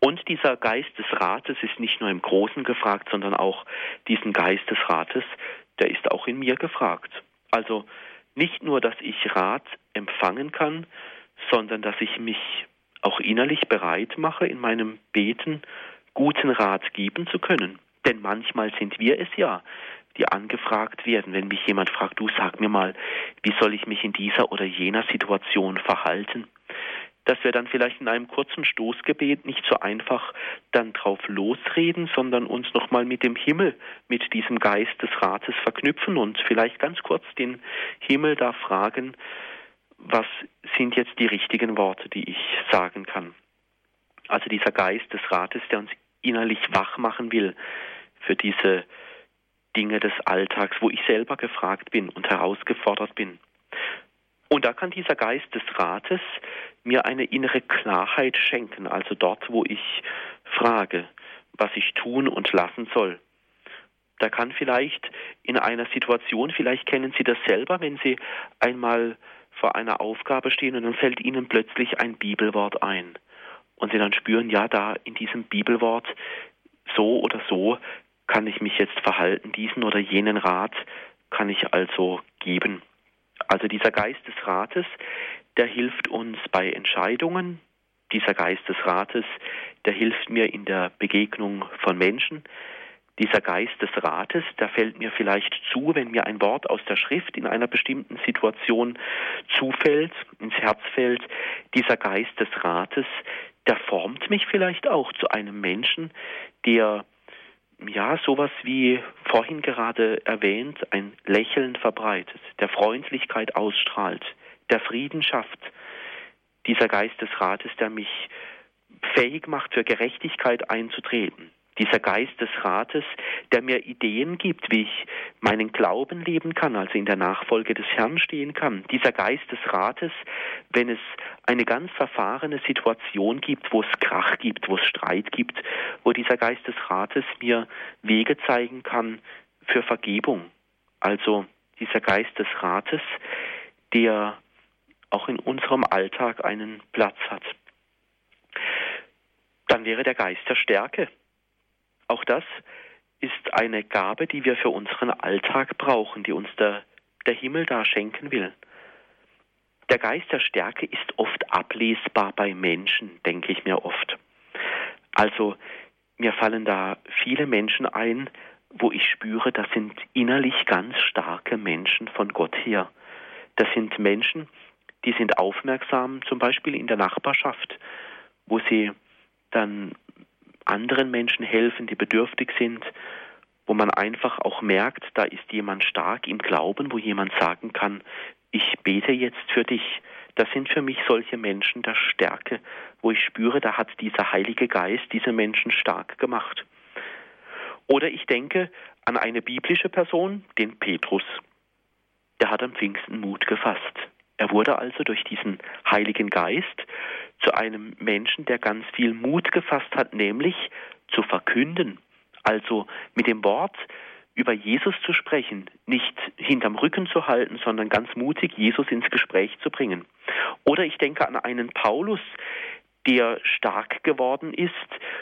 Und dieser Geist des Rates ist nicht nur im Großen gefragt, sondern auch diesen Geist des Rates, der ist auch in mir gefragt. Also nicht nur, dass ich Rat empfangen kann, sondern dass ich mich auch innerlich bereit mache, in meinem Beten guten Rat geben zu können. Denn manchmal sind wir es ja, die angefragt werden, wenn mich jemand fragt, du sag mir mal, wie soll ich mich in dieser oder jener Situation verhalten? Dass wir dann vielleicht in einem kurzen Stoßgebet nicht so einfach dann drauf losreden, sondern uns nochmal mit dem Himmel, mit diesem Geist des Rates verknüpfen und vielleicht ganz kurz den Himmel da fragen, was sind jetzt die richtigen Worte, die ich sagen kann. Also dieser Geist des Rates, der uns innerlich wach machen will für diese Dinge des Alltags, wo ich selber gefragt bin und herausgefordert bin. Und da kann dieser Geist des Rates mir eine innere Klarheit schenken, also dort, wo ich frage, was ich tun und lassen soll. Da kann vielleicht in einer Situation, vielleicht kennen Sie das selber, wenn Sie einmal vor einer Aufgabe stehen und dann fällt Ihnen plötzlich ein Bibelwort ein. Und Sie dann spüren, ja, da in diesem Bibelwort so oder so kann ich mich jetzt verhalten, diesen oder jenen Rat kann ich also geben. Also dieser Geist des Rates, der hilft uns bei Entscheidungen. Dieser Geist des Rates, der hilft mir in der Begegnung von Menschen. Dieser Geist des Rates, der fällt mir vielleicht zu, wenn mir ein Wort aus der Schrift in einer bestimmten Situation zufällt, ins Herz fällt. Dieser Geist des Rates, der formt mich vielleicht auch zu einem Menschen, der ja, sowas wie vorhin gerade erwähnt, ein Lächeln verbreitet, der Freundlichkeit ausstrahlt, der Frieden schafft. Dieser Geist des Rates, der mich fähig macht, für Gerechtigkeit einzutreten, dieser Geist des Rates, der mir Ideen gibt, wie ich meinen Glauben leben kann, also in der Nachfolge des Herrn stehen kann. Dieser Geist des Rates, wenn es eine ganz verfahrene Situation gibt, wo es Krach gibt, wo es Streit gibt, wo dieser Geist des Rates mir Wege zeigen kann für Vergebung. Also dieser Geist des Rates, der auch in unserem Alltag einen Platz hat. Dann wäre der Geist der Stärke. Auch das ist eine Gabe, die wir für unseren Alltag brauchen, die uns der, der Himmel da schenken will. Der Geist der Stärke ist oft ablesbar bei Menschen, denke ich mir oft. Also mir fallen da viele Menschen ein, wo ich spüre, das sind innerlich ganz starke Menschen von Gott her. Das sind Menschen, die sind aufmerksam, zum Beispiel in der Nachbarschaft, wo sie dann anderen Menschen helfen, die bedürftig sind, wo man einfach auch merkt, da ist jemand stark im Glauben, wo jemand sagen kann, ich bete jetzt für dich. Das sind für mich solche Menschen der Stärke, wo ich spüre, da hat dieser Heilige Geist diese Menschen stark gemacht. Oder ich denke an eine biblische Person, den Petrus. Der hat am Pfingsten Mut gefasst. Er wurde also durch diesen Heiligen Geist zu einem Menschen, der ganz viel Mut gefasst hat, nämlich zu verkünden, also mit dem Wort über Jesus zu sprechen, nicht hinterm Rücken zu halten, sondern ganz mutig Jesus ins Gespräch zu bringen. Oder ich denke an einen Paulus, der stark geworden ist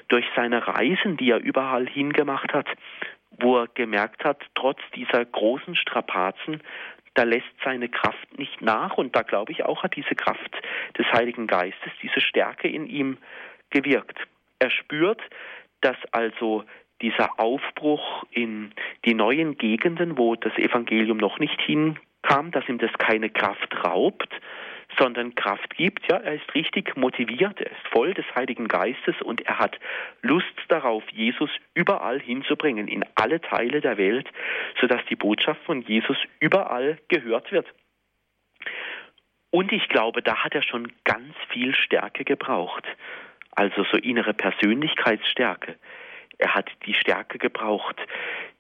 durch seine Reisen, die er überall hingemacht hat, wo er gemerkt hat, trotz dieser großen Strapazen, da lässt seine Kraft nicht nach und da glaube ich auch hat diese Kraft des Heiligen Geistes, diese Stärke in ihm gewirkt. Er spürt, dass also dieser Aufbruch in die neuen Gegenden, wo das Evangelium noch nicht hinkam, dass ihm das keine Kraft raubt, sondern Kraft gibt. Ja, er ist richtig motiviert, er ist voll des Heiligen Geistes und er hat Lust darauf, Jesus überall hinzubringen, in alle Teile der Welt, sodass die Botschaft von Jesus überall gehört wird. Und ich glaube, da hat er schon ganz viel Stärke gebraucht, also so innere Persönlichkeitsstärke. Er hat die Stärke gebraucht,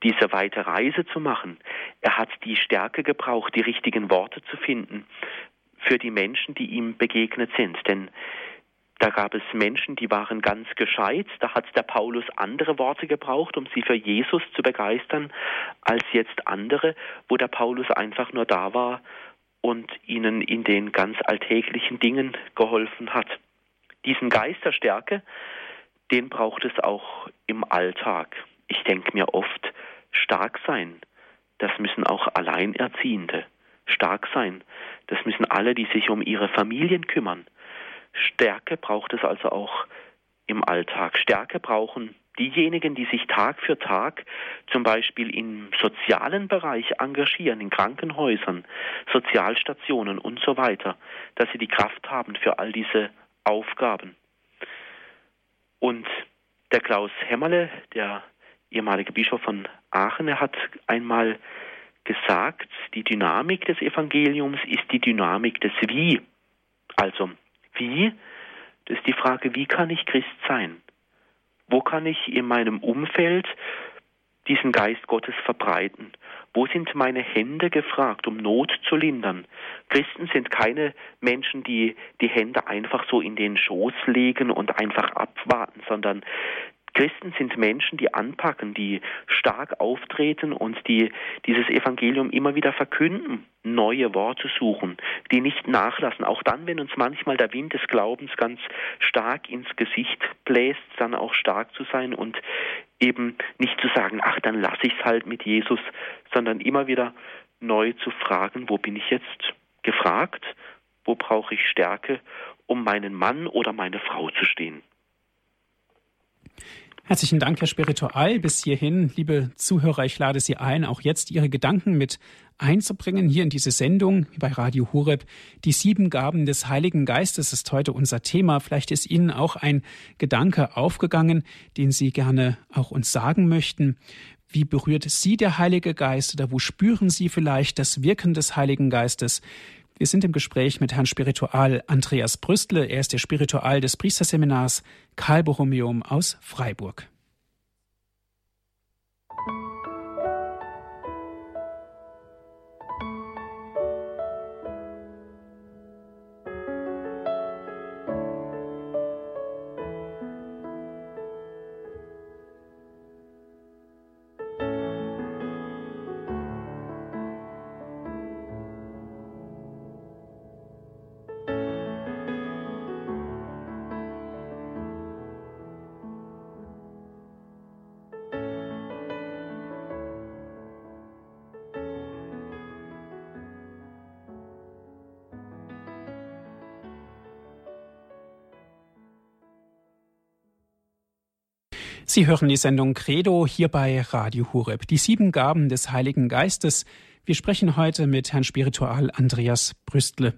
diese weite Reise zu machen. Er hat die Stärke gebraucht, die richtigen Worte zu finden, für die Menschen, die ihm begegnet sind. Denn da gab es Menschen, die waren ganz gescheit. Da hat der Paulus andere Worte gebraucht, um sie für Jesus zu begeistern, als jetzt andere, wo der Paulus einfach nur da war und ihnen in den ganz alltäglichen Dingen geholfen hat. Diesen Geist der Stärke, den braucht es auch im Alltag. Ich denke mir oft, stark sein, das müssen auch Alleinerziehende stark sein. Das müssen alle, die sich um ihre Familien kümmern. Stärke braucht es also auch im Alltag. Stärke brauchen diejenigen, die sich Tag für Tag zum Beispiel im sozialen Bereich engagieren, in Krankenhäusern, Sozialstationen und so weiter, dass sie die Kraft haben für all diese Aufgaben. Und der Klaus Hämmerle, der ehemalige Bischof von Aachen, er hat einmal gesagt, die Dynamik des Evangeliums ist die Dynamik des Wie. Also, wie? Das ist die Frage, wie kann ich Christ sein? Wo kann ich in meinem Umfeld diesen Geist Gottes verbreiten? Wo sind meine Hände gefragt, um Not zu lindern? Christen sind keine Menschen, die die Hände einfach so in den Schoß legen und einfach abwarten, sondern Christen sind Menschen, die anpacken, die stark auftreten und die dieses Evangelium immer wieder verkünden, neue Worte suchen, die nicht nachlassen. Auch dann, wenn uns manchmal der Wind des Glaubens ganz stark ins Gesicht bläst, dann auch stark zu sein und eben nicht zu sagen, ach, dann lasse ich es halt mit Jesus, sondern immer wieder neu zu fragen, wo bin ich jetzt gefragt, wo brauche ich Stärke, um meinen Mann oder meine Frau zu stehen. Herzlichen Dank, Herr Spiritual. Bis hierhin, liebe Zuhörer, ich lade Sie ein, auch jetzt Ihre Gedanken mit einzubringen hier in diese Sendung bei Radio Horeb. Die sieben Gaben des Heiligen Geistes ist heute unser Thema. Vielleicht ist Ihnen auch ein Gedanke aufgegangen, den Sie gerne auch uns sagen möchten. Wie berührt Sie der Heilige Geist oder wo spüren Sie vielleicht das Wirken des Heiligen Geistes? Wir sind im Gespräch mit Herrn Spiritual Andreas Brüstle. Er ist der Spiritual des Priesterseminars Karl Borromeum aus Freiburg. Sie hören die Sendung Credo hier bei Radio Hureb. Die sieben Gaben des Heiligen Geistes. Wir sprechen heute mit Herrn Spiritual Andreas Brüstle.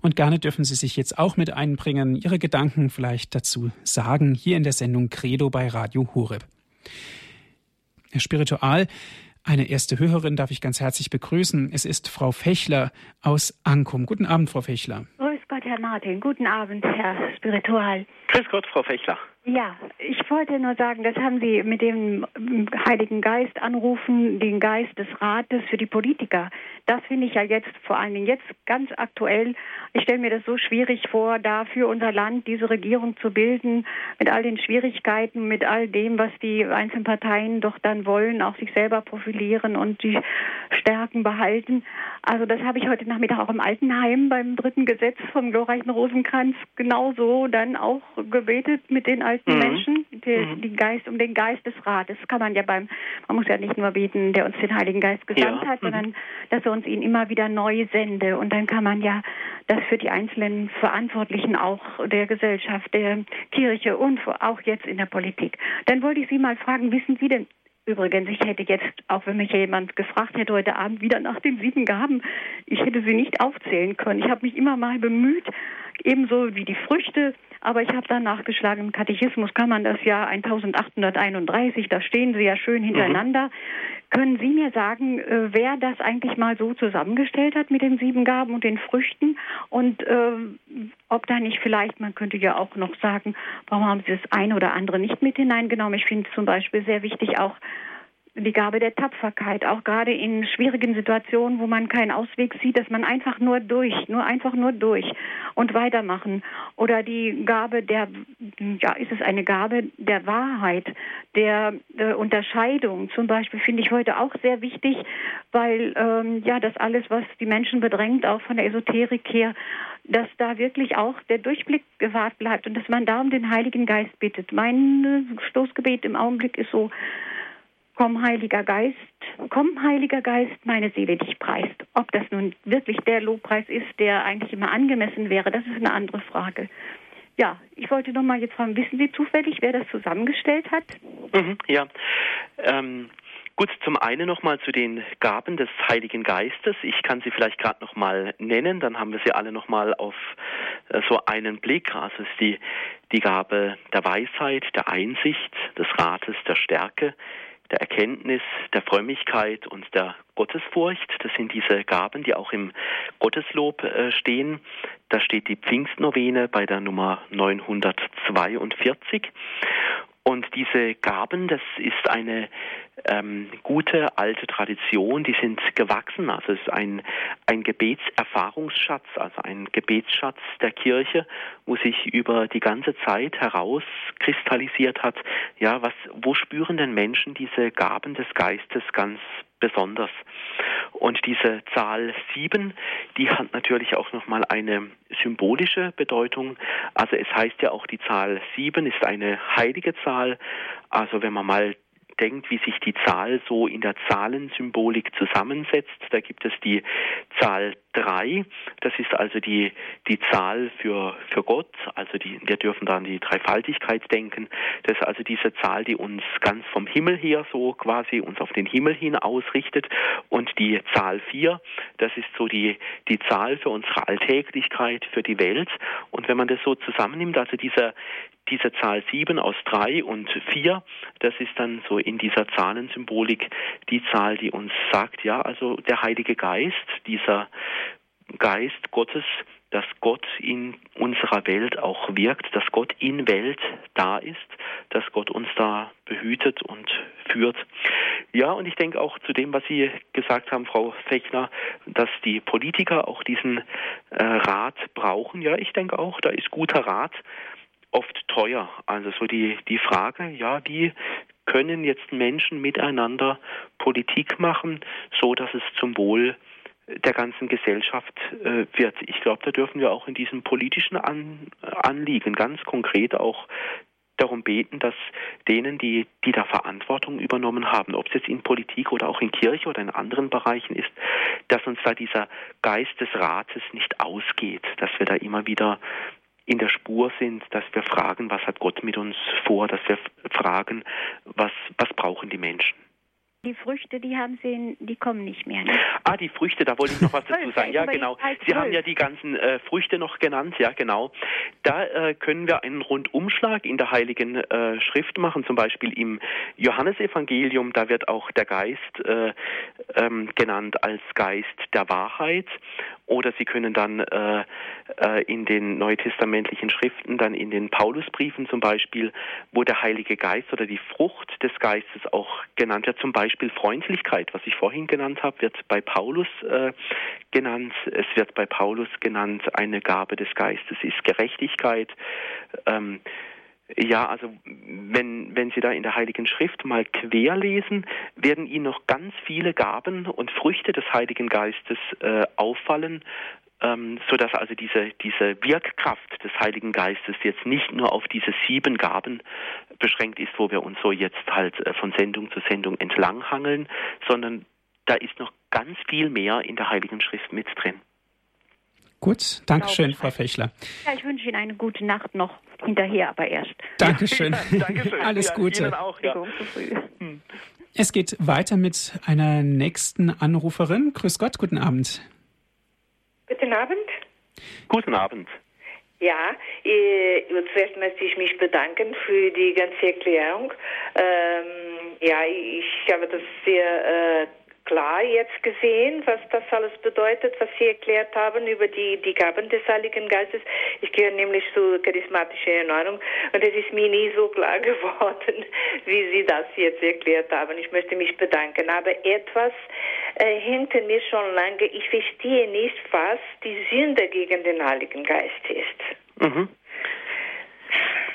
Und gerne dürfen Sie sich jetzt auch mit einbringen, Ihre Gedanken vielleicht dazu sagen, hier in der Sendung Credo bei Radio Hureb. Herr Spiritual, eine erste Hörerin darf ich ganz herzlich begrüßen. Es ist Frau Fechler aus Ankum. Guten Abend, Frau Fechler. Grüß Gott, Herr Martin. Guten Abend, Herr Spiritual. Grüß Gott, Frau Fechler. Ja, ich wollte nur sagen, das haben Sie mit dem Heiligen Geist anrufen, den Geist des Rates für die Politiker. Das finde ich ja jetzt vor allen Dingen jetzt ganz aktuell. Ich stelle mir das so schwierig vor, da für unser Land diese Regierung zu bilden, mit all den Schwierigkeiten, mit all dem, was die einzelnen Parteien doch dann wollen, auch sich selber profilieren und die Stärken behalten. Also das habe ich heute Nachmittag auch im Altenheim beim dritten Gesetz vom glorreichen Rosenkranz genauso dann auch gebetet mit den alten mhm. Menschen, die, mhm. die, Geist, um den Geist des Rates. Das kann man ja beim, man muss ja nicht nur beten, der uns den Heiligen Geist gesandt ja. hat, mhm. sondern dass er uns ihn immer wieder neu sende. Und dann kann man ja das für die einzelnen Verantwortlichen auch der Gesellschaft, der Kirche und auch jetzt in der Politik. Dann wollte ich Sie mal fragen, wissen Sie denn Übrigens, ich hätte jetzt, auch wenn mich jemand gefragt hätte heute Abend wieder nach den sieben Gaben, ich hätte sie nicht aufzählen können. Ich habe mich immer mal bemüht, ebenso wie die Früchte, aber ich habe dann nachgeschlagen, im Katechismus kann man das Jahr 1831, da stehen sie ja schön hintereinander. Mhm. Können Sie mir sagen, äh, wer das eigentlich mal so zusammengestellt hat mit den sieben Gaben und den Früchten und äh, ob da nicht vielleicht, man könnte ja auch noch sagen, warum haben Sie das eine oder andere nicht mit hineingenommen? Ich finde zum Beispiel sehr wichtig auch die Gabe der Tapferkeit, auch gerade in schwierigen Situationen, wo man keinen Ausweg sieht, dass man einfach nur durch, nur einfach nur durch und weitermachen. Oder die Gabe der, ja, ist es eine Gabe der Wahrheit, der äh, Unterscheidung. Zum Beispiel finde ich heute auch sehr wichtig, weil ähm, ja das alles, was die Menschen bedrängt, auch von der Esoterik her, dass da wirklich auch der Durchblick gewahrt bleibt und dass man da um den Heiligen Geist bittet. Mein Stoßgebet im Augenblick ist so, Komm, Heiliger Geist, komm, Heiliger Geist, meine Seele dich preist. Ob das nun wirklich der Lobpreis ist, der eigentlich immer angemessen wäre, das ist eine andere Frage. Ja, ich wollte noch mal jetzt fragen, wissen Sie zufällig, wer das zusammengestellt hat? Mhm, ja, ähm, Gut, zum einen nochmal zu den Gaben des Heiligen Geistes. Ich kann sie vielleicht gerade nochmal nennen, dann haben wir sie alle nochmal auf äh, so einen Blick. Also ist die, die Gabe der Weisheit, der Einsicht, des Rates, der Stärke, der Erkenntnis, der Frömmigkeit und der Gottesfurcht. Das sind diese Gaben, die auch im Gotteslob äh, stehen. Da steht die Pfingstnovene bei der Nummer 942. Und diese Gaben, das ist eine ähm, gute alte Tradition, die sind gewachsen. Also es ist ein, ein Gebetserfahrungsschatz, also ein Gebetsschatz der Kirche, wo sich über die ganze Zeit herauskristallisiert hat, ja, was, wo spüren denn Menschen diese Gaben des Geistes ganz besonders? Und diese Zahl sieben, die hat natürlich auch nochmal eine symbolische Bedeutung. Also es heißt ja auch, die Zahl sieben ist eine heilige Zahl. Also wenn man mal denkt, wie sich die Zahl so in der Zahlensymbolik zusammensetzt, da gibt es die Zahl drei, das ist also die, die Zahl für, für Gott, also die, wir dürfen da an die Dreifaltigkeit denken, das ist also diese Zahl, die uns ganz vom Himmel her so quasi uns auf den Himmel hin ausrichtet. Und die Zahl vier, das ist so die, die Zahl für unsere Alltäglichkeit, für die Welt. Und wenn man das so zusammennimmt, also dieser, diese Zahl 7 aus 3 und 4, das ist dann so in dieser Zahlensymbolik die Zahl, die uns sagt, ja, also der Heilige Geist, dieser Geist Gottes, dass Gott in unserer Welt auch wirkt, dass Gott in Welt da ist, dass Gott uns da behütet und führt. Ja, und ich denke auch zu dem, was Sie gesagt haben, Frau Fechner, dass die Politiker auch diesen äh, Rat brauchen. Ja, ich denke auch, da ist guter Rat oft teuer. Also so die, die Frage, ja, wie können jetzt Menschen miteinander Politik machen, so dass es zum Wohl der ganzen Gesellschaft äh, wird. Ich glaube, da dürfen wir auch in diesem politischen An Anliegen ganz konkret auch darum beten, dass denen, die, die da Verantwortung übernommen haben, ob es jetzt in Politik oder auch in Kirche oder in anderen Bereichen ist, dass uns da dieser Geist des Rates nicht ausgeht, dass wir da immer wieder in der Spur sind, dass wir fragen, was hat Gott mit uns vor, dass wir fragen, was, was brauchen die Menschen. Die Früchte, die haben Sie, die kommen nicht mehr. Ne? Ah, die Früchte, da wollte ich noch was [laughs] dazu sagen. Ja, genau. Sie haben ja die ganzen äh, Früchte noch genannt, ja, genau. Da äh, können wir einen Rundumschlag in der Heiligen äh, Schrift machen, zum Beispiel im Johannesevangelium, da wird auch der Geist äh, ähm, genannt als Geist der Wahrheit. Oder Sie können dann äh, äh, in den neutestamentlichen Schriften, dann in den Paulusbriefen zum Beispiel, wo der Heilige Geist oder die Frucht des Geistes auch genannt wird, zum Beispiel Freundlichkeit, was ich vorhin genannt habe, wird bei Paulus äh, genannt. Es wird bei Paulus genannt, eine Gabe des Geistes ist Gerechtigkeit. Ähm, ja, also wenn, wenn Sie da in der Heiligen Schrift mal quer lesen, werden Ihnen noch ganz viele Gaben und Früchte des Heiligen Geistes äh, auffallen, ähm, so dass also diese, diese Wirkkraft des Heiligen Geistes jetzt nicht nur auf diese sieben Gaben beschränkt ist, wo wir uns so jetzt halt äh, von Sendung zu Sendung entlanghangeln, sondern da ist noch ganz viel mehr in der Heiligen Schrift mit drin. Gut, Dankeschön, Frau Fechler. Ja, ich wünsche Ihnen eine gute Nacht noch hinterher, aber erst. Dankeschön. [laughs] Ja, Dankeschön. Alles ja, Gute. Ihnen auch, ja. Es geht weiter mit einer nächsten Anruferin. Grüß Gott, guten Abend. Guten Abend. Guten Abend. Ja, äh, zuerst möchte ich mich bedanken für die ganze Erklärung. Ähm, ja, ich habe das sehr äh, klar jetzt gesehen, was das alles bedeutet, was Sie erklärt haben über die, die Gaben des Heiligen Geistes. Ich gehöre nämlich zur charismatischen Erneuerung und es ist mir nie so klar [laughs] geworden, wie Sie das jetzt erklärt haben. Ich möchte mich bedanken. Aber etwas äh, hinter mir schon lange, ich verstehe nicht, was die Sünde gegen den Heiligen Geist ist. Mhm.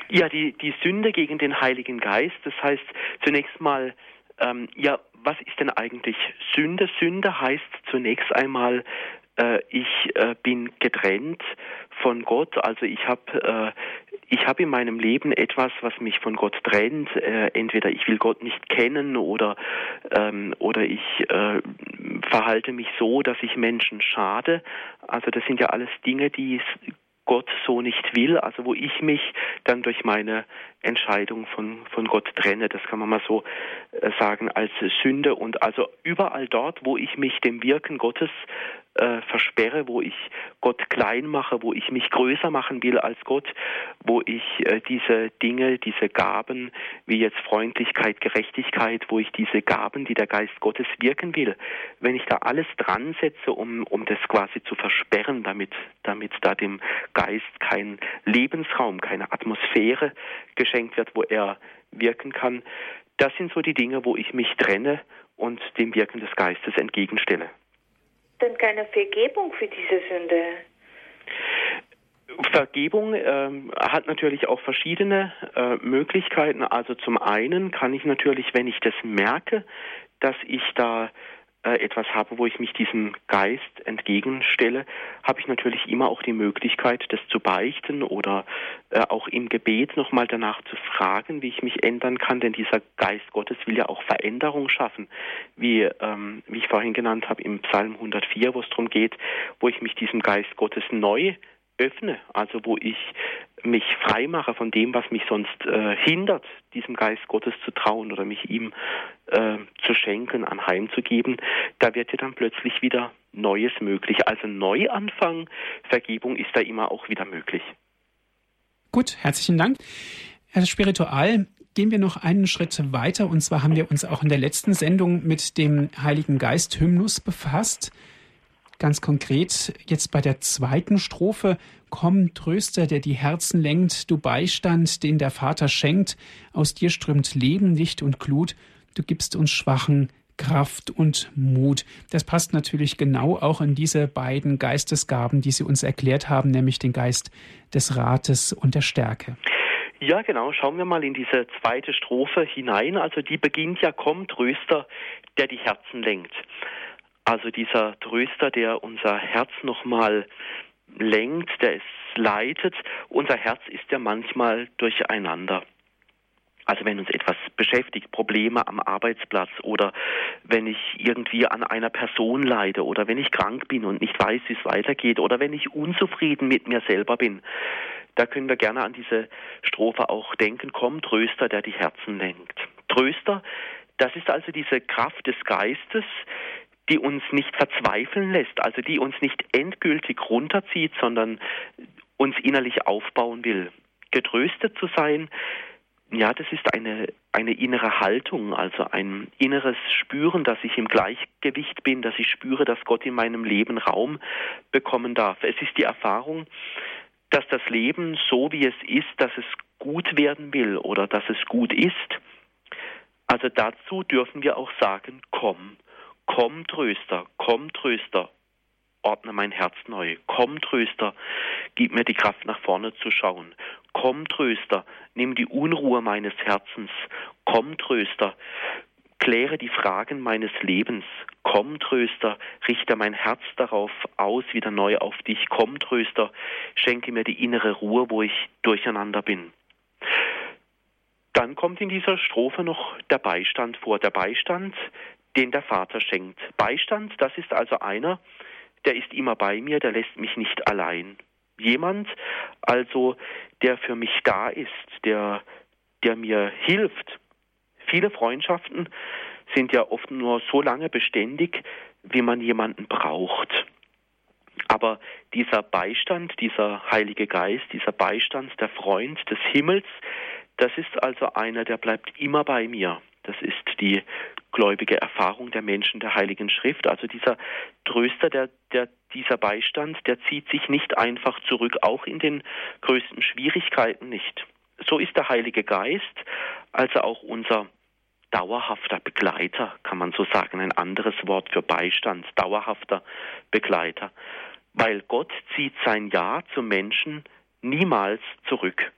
Ja, die, die Sünde gegen den Heiligen Geist, das heißt zunächst mal, ähm, ja, was ist denn eigentlich Sünde? Sünde heißt zunächst einmal, ich äh, bin getrennt von Gott, also ich habe äh, ich habe in meinem Leben etwas, was mich von Gott trennt. Äh, entweder ich will Gott nicht kennen oder ähm, oder ich äh, verhalte mich so, dass ich Menschen schade. Also das sind ja alles Dinge, die Gott so nicht will, also wo ich mich dann durch meine Entscheidung von, von Gott trenne, das kann man mal so äh, sagen, als Sünde. Und also überall dort, wo ich mich dem Wirken Gottes äh, versperre, wo ich Gott klein mache, wo ich mich größer machen will als Gott, wo ich äh, diese Dinge, diese Gaben, wie jetzt Freundlichkeit, Gerechtigkeit, wo ich diese Gaben, die der Geist Gottes wirken will, wenn ich da alles dran setze, um, um das quasi zu versperren, damit, damit da dem Geist kein Lebensraum, keine Atmosphäre geschenkt wird, wo er wirken kann, das sind so die Dinge, wo ich mich trenne und dem Wirken des Geistes entgegenstelle denn keine Vergebung für diese Sünde? Vergebung ähm, hat natürlich auch verschiedene äh, Möglichkeiten. Also zum einen kann ich natürlich, wenn ich das merke, dass ich da äh, etwas habe, wo ich mich diesem Geist entgegenstelle, habe ich natürlich immer auch die Möglichkeit, das zu beichten oder äh, auch im Gebet nochmal danach zu fragen, wie ich mich ändern kann, denn dieser Geist Gottes will ja auch Veränderung schaffen, wie, ähm, wie ich vorhin genannt habe im Psalm 104, wo es darum geht, wo ich mich diesem Geist Gottes neu öffne, also wo ich mich frei mache von dem, was mich sonst äh, hindert, diesem Geist Gottes zu trauen oder mich ihm äh, zu schenken, anheimzugeben, da wird ja dann plötzlich wieder Neues möglich. Also Neuanfang, Vergebung ist da immer auch wieder möglich. Gut, herzlichen Dank. Herr Spiritual, gehen wir noch einen Schritt weiter. Und zwar haben wir uns auch in der letzten Sendung mit dem Heiligen Geist Hymnus befasst. Ganz konkret jetzt bei der zweiten Strophe Komm, Tröster, der die Herzen lenkt, du Beistand, den der Vater schenkt, aus dir strömt Leben, Licht und Glut, du gibst uns Schwachen Kraft und Mut. Das passt natürlich genau auch in diese beiden Geistesgaben, die Sie uns erklärt haben, nämlich den Geist des Rates und der Stärke. Ja, genau. Schauen wir mal in diese zweite Strophe hinein. Also die beginnt ja, komm, Tröster, der die Herzen lenkt. Also dieser Tröster, der unser Herz nochmal lenkt, der es leitet. Unser Herz ist ja manchmal durcheinander. Also wenn uns etwas beschäftigt, Probleme am Arbeitsplatz oder wenn ich irgendwie an einer Person leide oder wenn ich krank bin und nicht weiß, wie es weitergeht oder wenn ich unzufrieden mit mir selber bin, Da können wir gerne an diese Strophe auch denken. Komm, Tröster, der die Herzen lenkt. Tröster, das ist also diese Kraft des Geistes, die uns nicht verzweifeln lässt, also die uns nicht endgültig runterzieht, sondern uns innerlich aufbauen will. Getröstet zu sein, ja, das ist eine, eine innere Haltung, also ein inneres Spüren, dass ich im Gleichgewicht bin, dass ich spüre, dass Gott in meinem Leben Raum bekommen darf. Es ist die Erfahrung, dass das Leben so wie es ist, dass es gut werden will oder dass es gut ist. Also dazu dürfen wir auch sagen, komm, komm Tröster, komm Tröster, ordne mein Herz neu. Komm Tröster, gib mir die Kraft nach vorne zu schauen. Komm Tröster, nimm die Unruhe meines Herzens. Komm Tröster, kläre die Fragen meines Lebens. Komm Tröster, richte mein Herz darauf aus, wieder neu auf dich. Komm Tröster, schenke mir die innere Ruhe, wo ich durcheinander bin. Dann kommt in dieser Strophe noch der Beistand vor. Der Beistand, den der Vater schenkt. Beistand, das ist also einer, der ist immer bei mir, der lässt mich nicht allein. Jemand also, der für mich da ist, der, der mir hilft. Viele Freundschaften sind ja oft nur so lange beständig, wie man jemanden braucht. Aber dieser Beistand, dieser Heilige Geist, dieser Beistand, der Freund des Himmels, das ist also einer, der bleibt immer bei mir. Das ist die gläubige Erfahrung der Menschen der Heiligen Schrift. Also dieser Tröster, der, der, dieser Beistand, der zieht sich nicht einfach zurück, auch in den größten Schwierigkeiten nicht. So ist der Heilige Geist, also auch unser dauerhafter Begleiter, kann man so sagen, ein anderes Wort für Beistand, dauerhafter Begleiter. Weil Gott zieht sein Ja zum Menschen niemals zurück.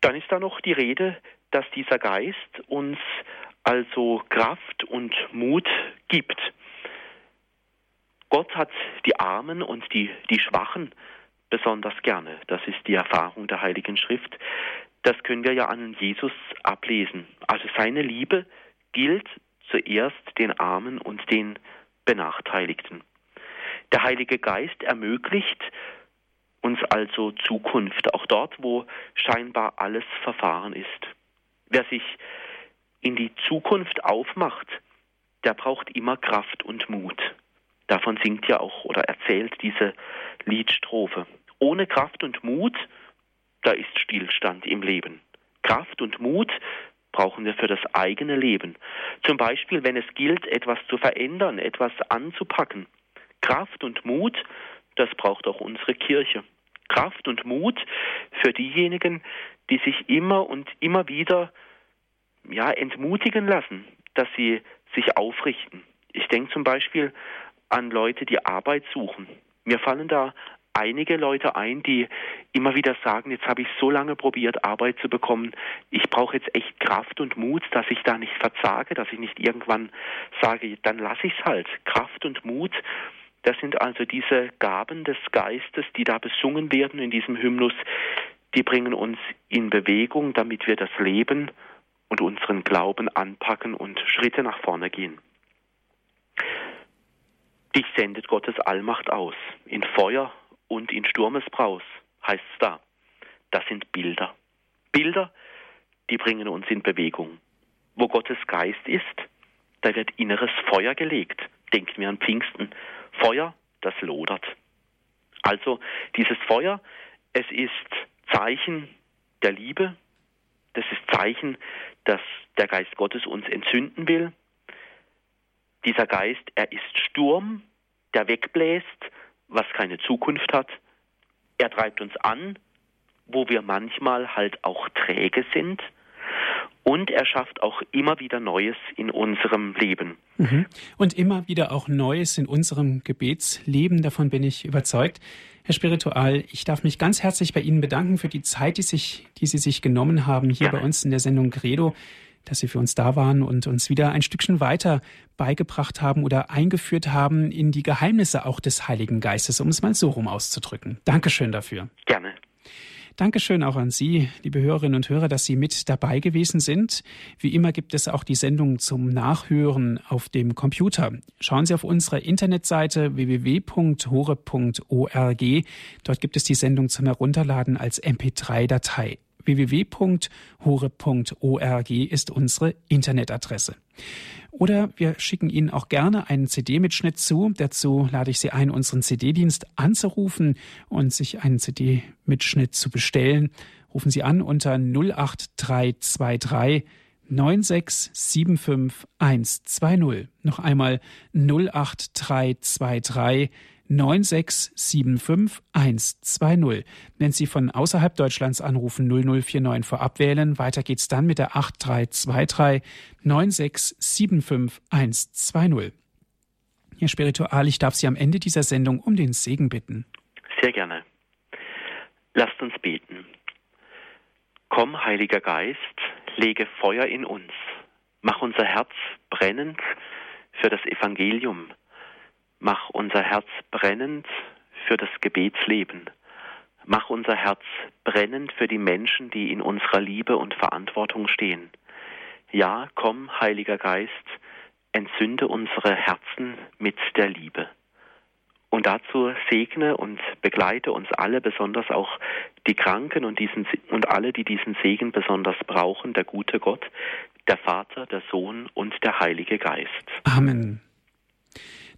Dann ist da noch die Rede dass dieser Geist uns also Kraft und Mut gibt. Gott hat die Armen und die, die Schwachen besonders gerne. Das ist die Erfahrung der Heiligen Schrift. Das können wir ja an Jesus ablesen. Also seine Liebe gilt zuerst den Armen und den Benachteiligten. Der Heilige Geist ermöglicht uns also Zukunft, auch dort, wo scheinbar alles verfahren ist. Wer sich in die Zukunft aufmacht, der braucht immer Kraft und Mut. Davon singt ja auch oder erzählt diese Liedstrophe. Ohne Kraft und Mut, da ist Stillstand im Leben. Kraft und Mut brauchen wir für das eigene Leben. Zum Beispiel, wenn es gilt, etwas zu verändern, etwas anzupacken. Kraft und Mut, das braucht auch unsere Kirche. Kraft und Mut für diejenigen, die sich immer und immer wieder ja, entmutigen lassen, dass sie sich aufrichten. Ich denke zum Beispiel an Leute, die Arbeit suchen. Mir fallen da einige Leute ein, die immer wieder sagen, jetzt habe ich so lange probiert, Arbeit zu bekommen, ich brauche jetzt echt Kraft und Mut, dass ich da nicht verzage, dass ich nicht irgendwann sage, dann lasse ich es halt. Kraft und Mut, das sind also diese Gaben des Geistes, die da besungen werden in diesem Hymnus, die bringen uns in Bewegung, damit wir das Leben und unseren Glauben anpacken und Schritte nach vorne gehen. Dich sendet Gottes Allmacht aus, in Feuer und in Sturmesbraus, heißt es da. Das sind Bilder. Bilder, die bringen uns in Bewegung. Wo Gottes Geist ist, da wird inneres Feuer gelegt. Denken wir an Pfingsten. Feuer, das lodert. Also dieses Feuer, es ist Zeichen der Liebe, das ist Zeichen, dass der Geist Gottes uns entzünden will. Dieser Geist, er ist Sturm, der wegbläst, was keine Zukunft hat. Er treibt uns an, wo wir manchmal halt auch träge sind. Und er schafft auch immer wieder Neues in unserem Leben. Mhm. Und immer wieder auch Neues in unserem Gebetsleben, davon bin ich überzeugt. Herr Spiritual, ich darf mich ganz herzlich bei Ihnen bedanken für die Zeit, die, sich, die Sie sich genommen haben hier ja. bei uns in der Sendung Credo, dass Sie für uns da waren und uns wieder ein Stückchen weiter beigebracht haben oder eingeführt haben in die Geheimnisse auch des Heiligen Geistes, um es mal so rum auszudrücken. Dankeschön dafür. Gerne. Dankeschön auch an Sie, liebe Hörerinnen und Hörer, dass Sie mit dabei gewesen sind. Wie immer gibt es auch die Sendung zum Nachhören auf dem Computer. Schauen Sie auf unserer Internetseite www.hore.org. Dort gibt es die Sendung zum Herunterladen als MP3-Datei www.hore.org ist unsere Internetadresse. Oder wir schicken Ihnen auch gerne einen CD-Mitschnitt zu. Dazu lade ich Sie ein, unseren CD-Dienst anzurufen und sich einen CD-Mitschnitt zu bestellen. Rufen Sie an unter 08323 9675120. Noch einmal 08323 9675120. Wenn Sie von außerhalb Deutschlands anrufen, 0049 vorab wählen. Weiter geht's dann mit der 8323 9675120. Herr Spiritual, ich darf Sie am Ende dieser Sendung um den Segen bitten. Sehr gerne. Lasst uns beten. Komm, Heiliger Geist, lege Feuer in uns. Mach unser Herz brennend für das Evangelium Mach unser Herz brennend für das Gebetsleben. Mach unser Herz brennend für die Menschen, die in unserer Liebe und Verantwortung stehen. Ja, komm, Heiliger Geist, entzünde unsere Herzen mit der Liebe. Und dazu segne und begleite uns alle, besonders auch die Kranken und, diesen, und alle, die diesen Segen besonders brauchen, der gute Gott, der Vater, der Sohn und der Heilige Geist. Amen.